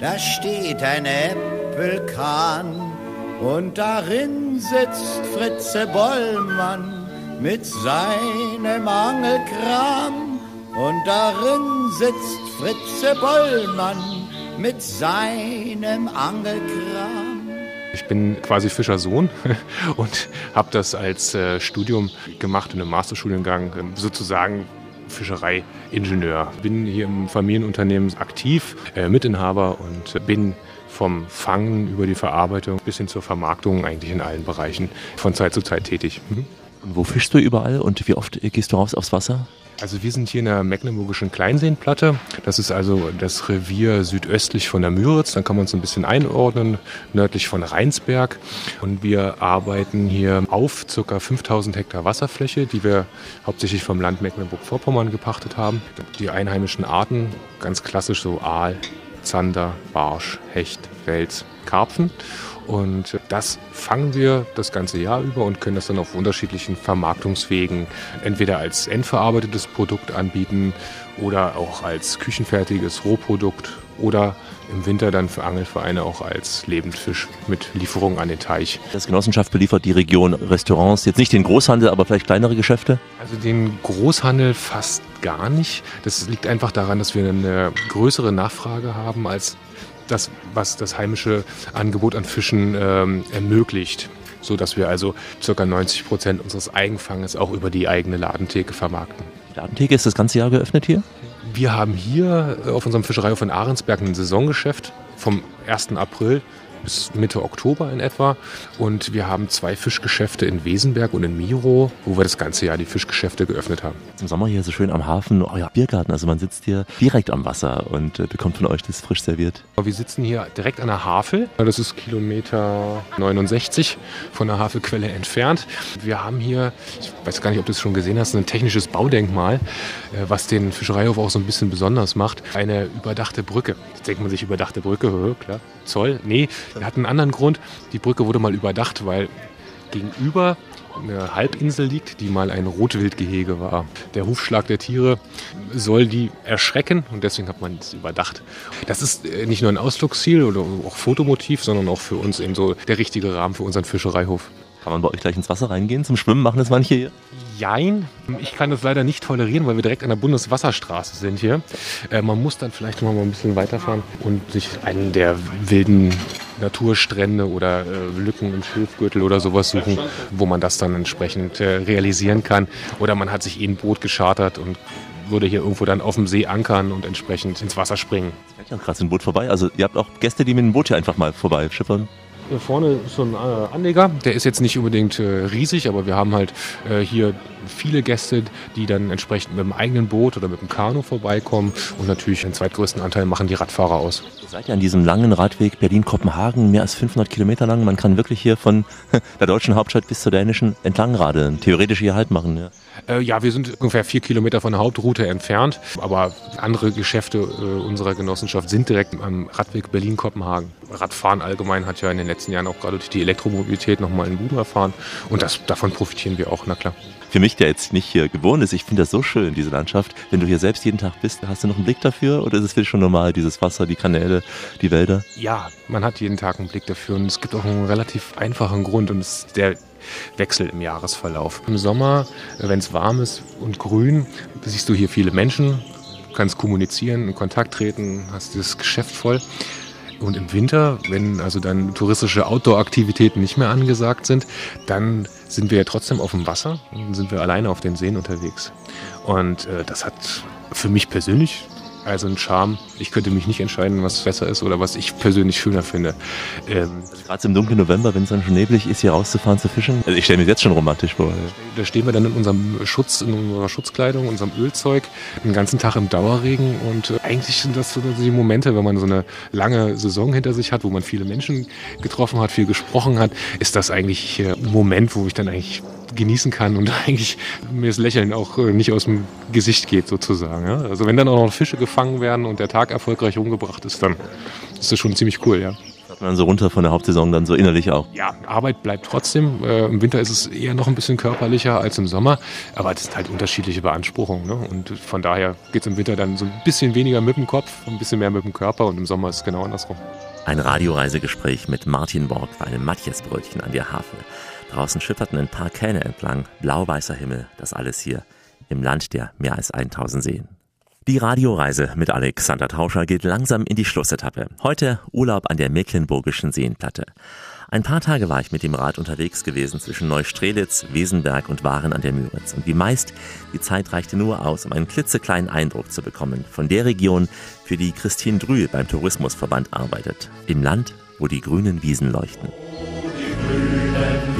da steht ein Äppelkahn und darin sitzt Fritze Bollmann mit seinem Angelkram und darin sitzt Fritze Bollmann mit seinem Angelkram.
Ich bin quasi Fischersohn und habe das als äh, Studium gemacht in einem Masterstudiengang, sozusagen Fischereiingenieur. Bin hier im Familienunternehmen aktiv, äh, Mitinhaber und bin vom Fangen über die Verarbeitung bis hin zur Vermarktung eigentlich in allen Bereichen von Zeit zu Zeit tätig. Mhm.
Wo fischst du überall und wie oft gehst du raus aufs Wasser?
Also wir sind hier in der mecklenburgischen Kleinseenplatte. Das ist also das Revier südöstlich von der Müritz. Dann kann man es ein bisschen einordnen, nördlich von Rheinsberg. Und wir arbeiten hier auf ca. 5000 Hektar Wasserfläche, die wir hauptsächlich vom Land Mecklenburg-Vorpommern gepachtet haben. Die einheimischen Arten, ganz klassisch so Aal, Zander, Barsch, Hecht, Wels, Karpfen. Und das fangen wir das ganze Jahr über und können das dann auf unterschiedlichen Vermarktungswegen entweder als endverarbeitetes Produkt anbieten oder auch als küchenfertiges Rohprodukt oder im Winter dann für Angelvereine auch als Lebendfisch mit Lieferung an den Teich.
Das Genossenschaft beliefert die Region Restaurants, jetzt nicht den Großhandel, aber vielleicht kleinere Geschäfte?
Also den Großhandel fast gar nicht. Das liegt einfach daran, dass wir eine größere Nachfrage haben als das, was das heimische Angebot an Fischen ähm, ermöglicht. So dass wir also ca. 90 Prozent unseres Eigenfanges auch über die eigene Ladentheke vermarkten.
Die Ladentheke ist das ganze Jahr geöffnet hier?
Wir haben hier auf unserem Fischereihof in Ahrensberg ein Saisongeschäft vom 1. April bis Mitte Oktober in etwa. Und wir haben zwei Fischgeschäfte in Wesenberg und in Miro, wo wir das ganze Jahr die Fischgeschäfte geöffnet haben.
Im Sommer hier so schön am Hafen, euer Biergarten, also man sitzt hier direkt am Wasser und äh, bekommt von euch das frisch serviert.
Wir sitzen hier direkt an der Havel. Das ist Kilometer 69 von der Havelquelle entfernt. Wir haben hier, ich weiß gar nicht, ob du es schon gesehen hast, ein technisches Baudenkmal, äh, was den Fischereihof auch so ein bisschen besonders macht. Eine überdachte Brücke. Jetzt denkt man sich, überdachte Brücke, klar. Zoll? Nee, wir hatten einen anderen Grund. Die Brücke wurde mal überdacht, weil gegenüber eine Halbinsel liegt, die mal ein Rotwildgehege war. Der Hufschlag der Tiere soll die erschrecken und deswegen hat man es überdacht. Das ist äh, nicht nur ein Ausflugsziel oder auch Fotomotiv, sondern auch für uns eben so der richtige Rahmen für unseren Fischereihof.
Kann man bei euch gleich ins Wasser reingehen zum Schwimmen? Machen das manche hier?
Jein. Ich kann das leider nicht tolerieren, weil wir direkt an der Bundeswasserstraße sind hier. Äh, man muss dann vielleicht noch mal ein bisschen weiterfahren und sich einen der wilden Naturstrände oder äh, Lücken im Schilfgürtel oder sowas suchen, wo man das dann entsprechend äh, realisieren kann. Oder man hat sich eh ein Boot geschartert und würde hier irgendwo dann auf dem See ankern und entsprechend ins Wasser springen.
Jetzt fährt ja gerade so ein Boot vorbei. Also ihr habt auch Gäste, die mit dem Boot hier einfach mal vorbei schippern.
Hier vorne ist so ein äh, Anleger. Der ist jetzt nicht unbedingt äh, riesig, aber wir haben halt äh, hier viele Gäste, die dann entsprechend mit dem eigenen Boot oder mit dem Kanu vorbeikommen. Und natürlich den zweitgrößten Anteil machen die Radfahrer aus.
Ihr seid ja an diesem langen Radweg Berlin-Kopenhagen, mehr als 500 Kilometer lang. Man kann wirklich hier von der deutschen Hauptstadt bis zur dänischen entlang radeln. Theoretisch hier Halt machen. Ja.
Äh, ja, wir sind ungefähr vier Kilometer von der Hauptroute entfernt, aber andere Geschäfte äh, unserer Genossenschaft sind direkt am Radweg Berlin-Kopenhagen. Radfahren allgemein hat ja in den letzten Jahren auch gerade durch die Elektromobilität nochmal einen Boom erfahren und das, davon profitieren wir auch, na klar.
Für mich, der jetzt nicht hier gewohnt ist, ich finde das so schön, diese Landschaft. Wenn du hier selbst jeden Tag bist, hast du noch einen Blick dafür oder ist es für dich schon normal, dieses Wasser, die Kanäle, die Wälder?
Ja, man hat jeden Tag einen Blick dafür und es gibt auch einen relativ einfachen Grund und es ist der Wechsel im Jahresverlauf. Im Sommer, wenn es warm ist und grün, siehst du hier viele Menschen, kannst kommunizieren, in Kontakt treten, hast das Geschäft voll. Und im Winter, wenn also dann touristische Outdoor-Aktivitäten nicht mehr angesagt sind, dann sind wir ja trotzdem auf dem Wasser und sind wir alleine auf den Seen unterwegs. Und äh, das hat für mich persönlich also ein Charme. Ich könnte mich nicht entscheiden, was besser ist oder was ich persönlich schöner finde. Ähm,
also gerade im dunklen November, wenn es dann schon neblig ist, hier rauszufahren zu fischen. Also ich stelle mir jetzt schon romantisch vor.
Da stehen wir dann in unserem Schutz, in unserer Schutzkleidung, unserem Ölzeug, den ganzen Tag im Dauerregen. Und äh, eigentlich sind das so die Momente, wenn man so eine lange Saison hinter sich hat, wo man viele Menschen getroffen hat, viel gesprochen hat, ist das eigentlich äh, ein Moment, wo ich dann eigentlich genießen kann und eigentlich mir das Lächeln auch äh, nicht aus dem Gesicht geht sozusagen. Ja? Also wenn dann auch noch Fische gefangen werden und der Tag erfolgreich rumgebracht ist, dann ist das schon ziemlich cool, ja.
Hat man so runter von der Hauptsaison dann so innerlich auch?
Ja, Arbeit bleibt trotzdem. Äh, Im Winter ist es eher noch ein bisschen körperlicher als im Sommer, aber das sind halt unterschiedliche Beanspruchungen. Ne? Und von daher geht es im Winter dann so ein bisschen weniger mit dem Kopf, ein bisschen mehr mit dem Körper und im Sommer ist es genau andersrum.
Ein Radioreisegespräch mit Martin Borg bei einem Matthiasbrötchen an der Havel. Draußen schipperten ein paar Kähne entlang, blau-weißer Himmel, das alles hier im Land der mehr als 1000 Seen. Die Radioreise mit Alexander Tauscher geht langsam in die Schlussetappe. Heute Urlaub an der Mecklenburgischen Seenplatte. Ein paar Tage war ich mit dem Rad unterwegs gewesen zwischen Neustrelitz, Wesenberg und Waren an der Müritz. Und wie meist, die Zeit reichte nur aus, um einen klitzekleinen Eindruck zu bekommen von der Region, für die Christine Drühl beim Tourismusverband arbeitet. Im Land, wo die grünen Wiesen leuchten.
Wiesen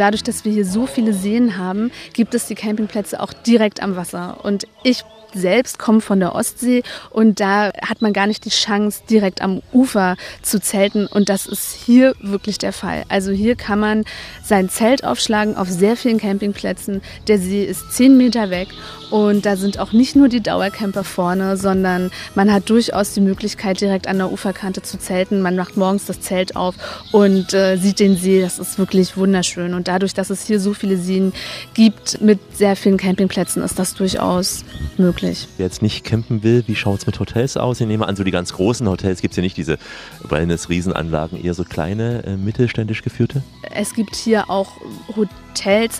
Dadurch, dass wir hier so viele Seen haben, gibt es die Campingplätze auch direkt am Wasser. Und ich selbst komme von der Ostsee und da hat man gar nicht die Chance, direkt am Ufer zu zelten. Und das ist hier wirklich der Fall. Also hier kann man sein Zelt aufschlagen auf sehr vielen Campingplätzen. Der See ist zehn Meter weg und da sind auch nicht nur die Dauercamper vorne, sondern man hat durchaus die Möglichkeit, direkt an der Uferkante zu zelten. Man macht morgens das Zelt auf und äh, sieht den See. Das ist wirklich wunderschön. Und dadurch, dass es hier so viele Seen gibt mit sehr vielen Campingplätzen, ist das durchaus möglich.
Wer jetzt nicht campen will, wie schaut es mit Hotels aus? Ich nehme an, so die ganz großen Hotels gibt es ja nicht diese Wellness-Riesenanlagen, eher so kleine, äh, mittelständisch geführte?
Es gibt hier auch Hotels,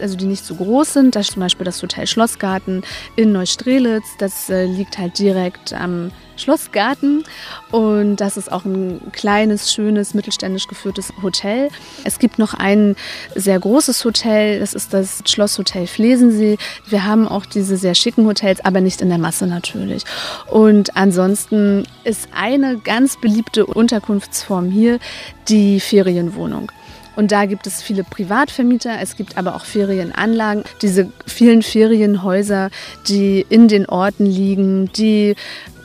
also die nicht so groß sind. Das ist zum Beispiel das Hotel Schlossgarten in Neustrelitz. Das äh, liegt halt direkt am Schlossgarten und das ist auch ein kleines, schönes, mittelständisch geführtes Hotel. Es gibt noch ein sehr großes Hotel, das ist das Schlosshotel Flesensee. Wir haben auch diese sehr schicken Hotels, aber nicht in der Masse natürlich. Und ansonsten ist eine ganz beliebte Unterkunftsform hier die Ferienwohnung. Und da gibt es viele Privatvermieter, es gibt aber auch Ferienanlagen, diese vielen Ferienhäuser, die in den Orten liegen, die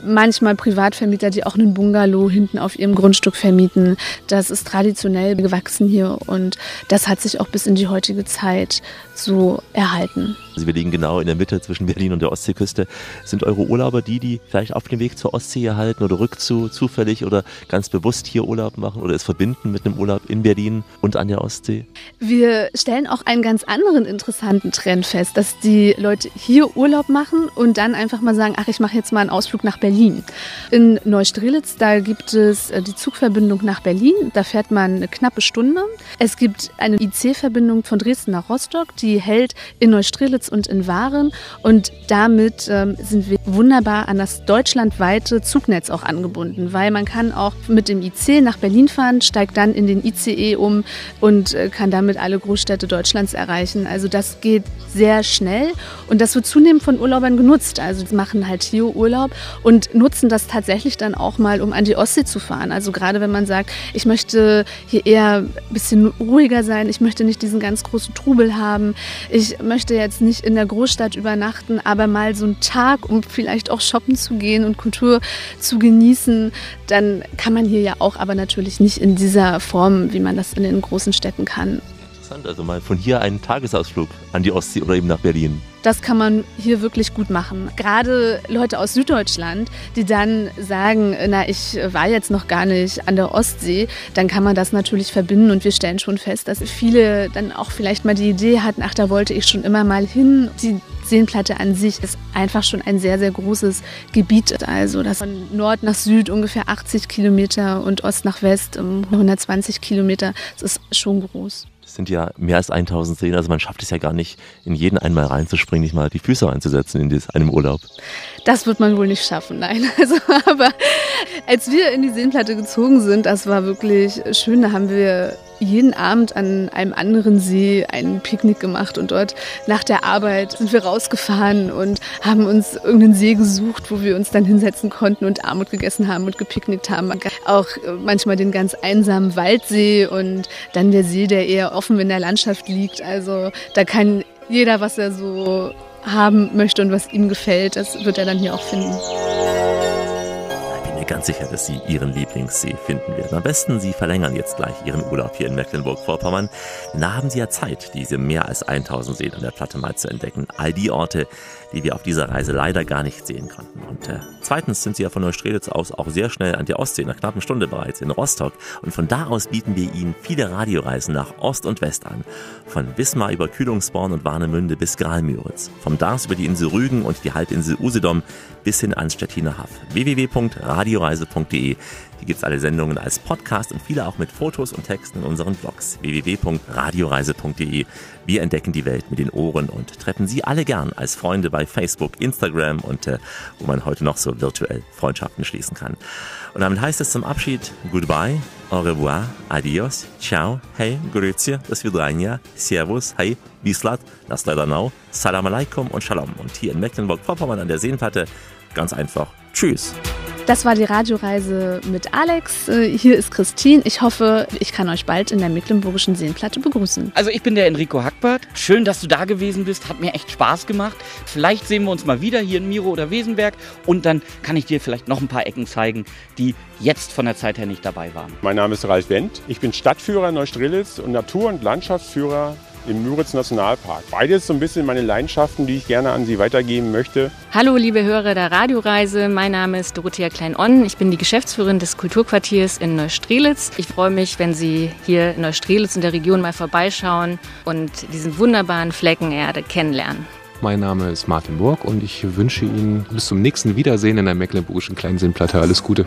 manchmal Privatvermieter, die auch einen Bungalow hinten auf ihrem Grundstück vermieten. Das ist traditionell gewachsen hier und das hat sich auch bis in die heutige Zeit so erhalten.
Also wir liegen genau in der Mitte zwischen Berlin und der Ostseeküste. Sind eure Urlauber die, die vielleicht auf dem Weg zur Ostsee erhalten oder rückzu zufällig oder ganz bewusst hier Urlaub machen oder es verbinden mit einem Urlaub in Berlin und an der Ostsee?
Wir stellen auch einen ganz anderen interessanten Trend fest, dass die Leute hier Urlaub machen und dann einfach mal sagen, ach, ich mache jetzt mal einen Ausflug nach Berlin. In Neustrelitz, da gibt es äh, die Zugverbindung nach Berlin, da fährt man eine knappe Stunde. Es gibt eine IC-Verbindung von Dresden nach Rostock, die hält in Neustrelitz und in Waren und damit ähm, sind wir wunderbar an das deutschlandweite Zugnetz auch angebunden, weil man kann auch mit dem IC nach Berlin fahren, steigt dann in den ICE um und äh, kann damit alle Großstädte Deutschlands erreichen. Also das geht sehr schnell und das wird zunehmend von Urlaubern genutzt. Also die machen halt hier Urlaub und nutzen das tatsächlich dann auch mal, um an die Ostsee zu fahren. Also gerade wenn man sagt, ich möchte hier eher ein bisschen ruhiger sein, ich möchte nicht diesen ganz großen Trubel haben, ich möchte jetzt nicht in der Großstadt übernachten, aber mal so einen Tag, um vielleicht auch shoppen zu gehen und Kultur zu genießen, dann kann man hier ja auch, aber natürlich nicht in dieser Form, wie man das in den großen Städten kann.
Interessant, also mal von hier einen Tagesausflug an die Ostsee oder eben nach Berlin.
Das kann man hier wirklich gut machen. Gerade Leute aus Süddeutschland, die dann sagen, na, ich war jetzt noch gar nicht an der Ostsee, dann kann man das natürlich verbinden und wir stellen schon fest, dass viele dann auch vielleicht mal die Idee hatten, ach, da wollte ich schon immer mal hin. Die Seenplatte an sich ist einfach schon ein sehr, sehr großes Gebiet. Also das von Nord nach Süd ungefähr 80 Kilometer und Ost nach West um 120 Kilometer. Das ist schon groß.
Das sind ja mehr als 1000 Seen, also man schafft es ja gar nicht, in jeden einmal reinzuspringen, nicht mal die Füße reinzusetzen in dieses, einem Urlaub.
Das wird man wohl nicht schaffen, nein. Also, aber als wir in die Seenplatte gezogen sind, das war wirklich schön. Da haben wir jeden Abend an einem anderen See ein Picknick gemacht und dort nach der Arbeit sind wir rausgefahren und haben uns irgendeinen See gesucht, wo wir uns dann hinsetzen konnten und Armut gegessen haben und gepicknickt haben. Auch manchmal den ganz einsamen Waldsee und dann der See, der eher offen in der Landschaft liegt. Also da kann jeder, was er so haben möchte und was ihm gefällt, das wird er dann hier auch finden
mir ganz sicher, dass Sie Ihren Lieblingssee finden werden. Am besten, Sie verlängern jetzt gleich Ihren Urlaub hier in Mecklenburg-Vorpommern. Da haben Sie ja Zeit, diese mehr als 1000 Seen an der Platte mal zu entdecken. All die Orte, die wir auf dieser Reise leider gar nicht sehen konnten. Und äh, Zweitens sind Sie ja von Neustrelitz aus auch sehr schnell an der Ostsee, in einer knappen Stunde bereits, in Rostock. Und von da aus bieten wir Ihnen viele Radioreisen nach Ost und West an. Von Wismar über Kühlungsborn und Warnemünde bis Gralmüritz. Vom Dars über die Insel Rügen und die Halbinsel Usedom bis hin ans Stettiner Haff. www.radioreise.de hier gibt's alle Sendungen als Podcast und viele auch mit Fotos und Texten in unseren Blogs www.radioreise.de. Wir entdecken die Welt mit den Ohren und treffen Sie alle gern als Freunde bei Facebook, Instagram und äh, wo man heute noch so virtuell Freundschaften schließen kann. Und damit heißt es zum Abschied Goodbye, au revoir, adios, ciao, hey, grüezi, das Vidrania, servus, hey, bislat, das Leidanau, salam alaikum und shalom. Und hier in Mecklenburg-Vorpommern an der Seenplatte ganz einfach Tschüss.
Das war die Radioreise mit Alex. Äh, Hier ist Christine. Ich hoffe, ich kann euch bald in der Mecklenburgischen Seenplatte begrüßen.
Also ich bin der Enrico Hackbart. Schön, dass du da gewesen bist. Hat mir echt Spaß gemacht. Vielleicht sehen wir uns mal wieder hier in Miro oder Wesenberg. Und dann kann ich dir vielleicht noch ein paar Ecken zeigen, die jetzt von der Zeit her nicht dabei waren.
Mein Name ist Ralf Wendt. Ich bin Stadtführer in Neustrelitz und Natur- und Landschaftsführer im Müritz Nationalpark. Beides so ein bisschen meine Leidenschaften, die ich gerne an Sie weitergeben möchte.
Hallo, liebe Hörer der Radioreise. Mein Name ist Dorothea Klein-Onn. Ich bin die Geschäftsführerin des Kulturquartiers in Neustrelitz. Ich freue mich, wenn Sie hier in Neustrelitz in der Region mal vorbeischauen und diesen wunderbaren Flecken Erde kennenlernen.
Mein Name ist Martin Burg und ich wünsche Ihnen bis zum nächsten Wiedersehen in der Mecklenburgischen Kleinseenplatte alles Gute.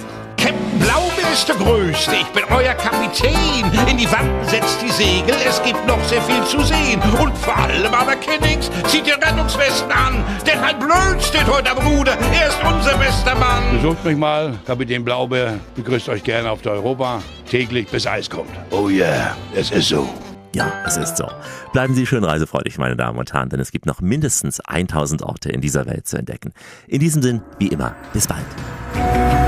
Captain Blaubeer ist der Größte, ich bin euer Kapitän. In die Wanden setzt die Segel, es gibt noch sehr viel zu sehen. Und vor allem aber Kennings, zieht ihr Rettungswesten an. Denn ein Blöd steht heute am Ruder, er ist unser bester Mann.
Besucht mich mal, Kapitän Blaubeer. Begrüßt euch gerne auf der Europa. Täglich bis Eis kommt. Oh yeah, es ist so.
Ja, es ist so. Bleiben Sie schön reisefreudig, meine Damen und Herren, denn es gibt noch mindestens 1000 Orte in dieser Welt zu entdecken. In diesem Sinn, wie immer, bis bald.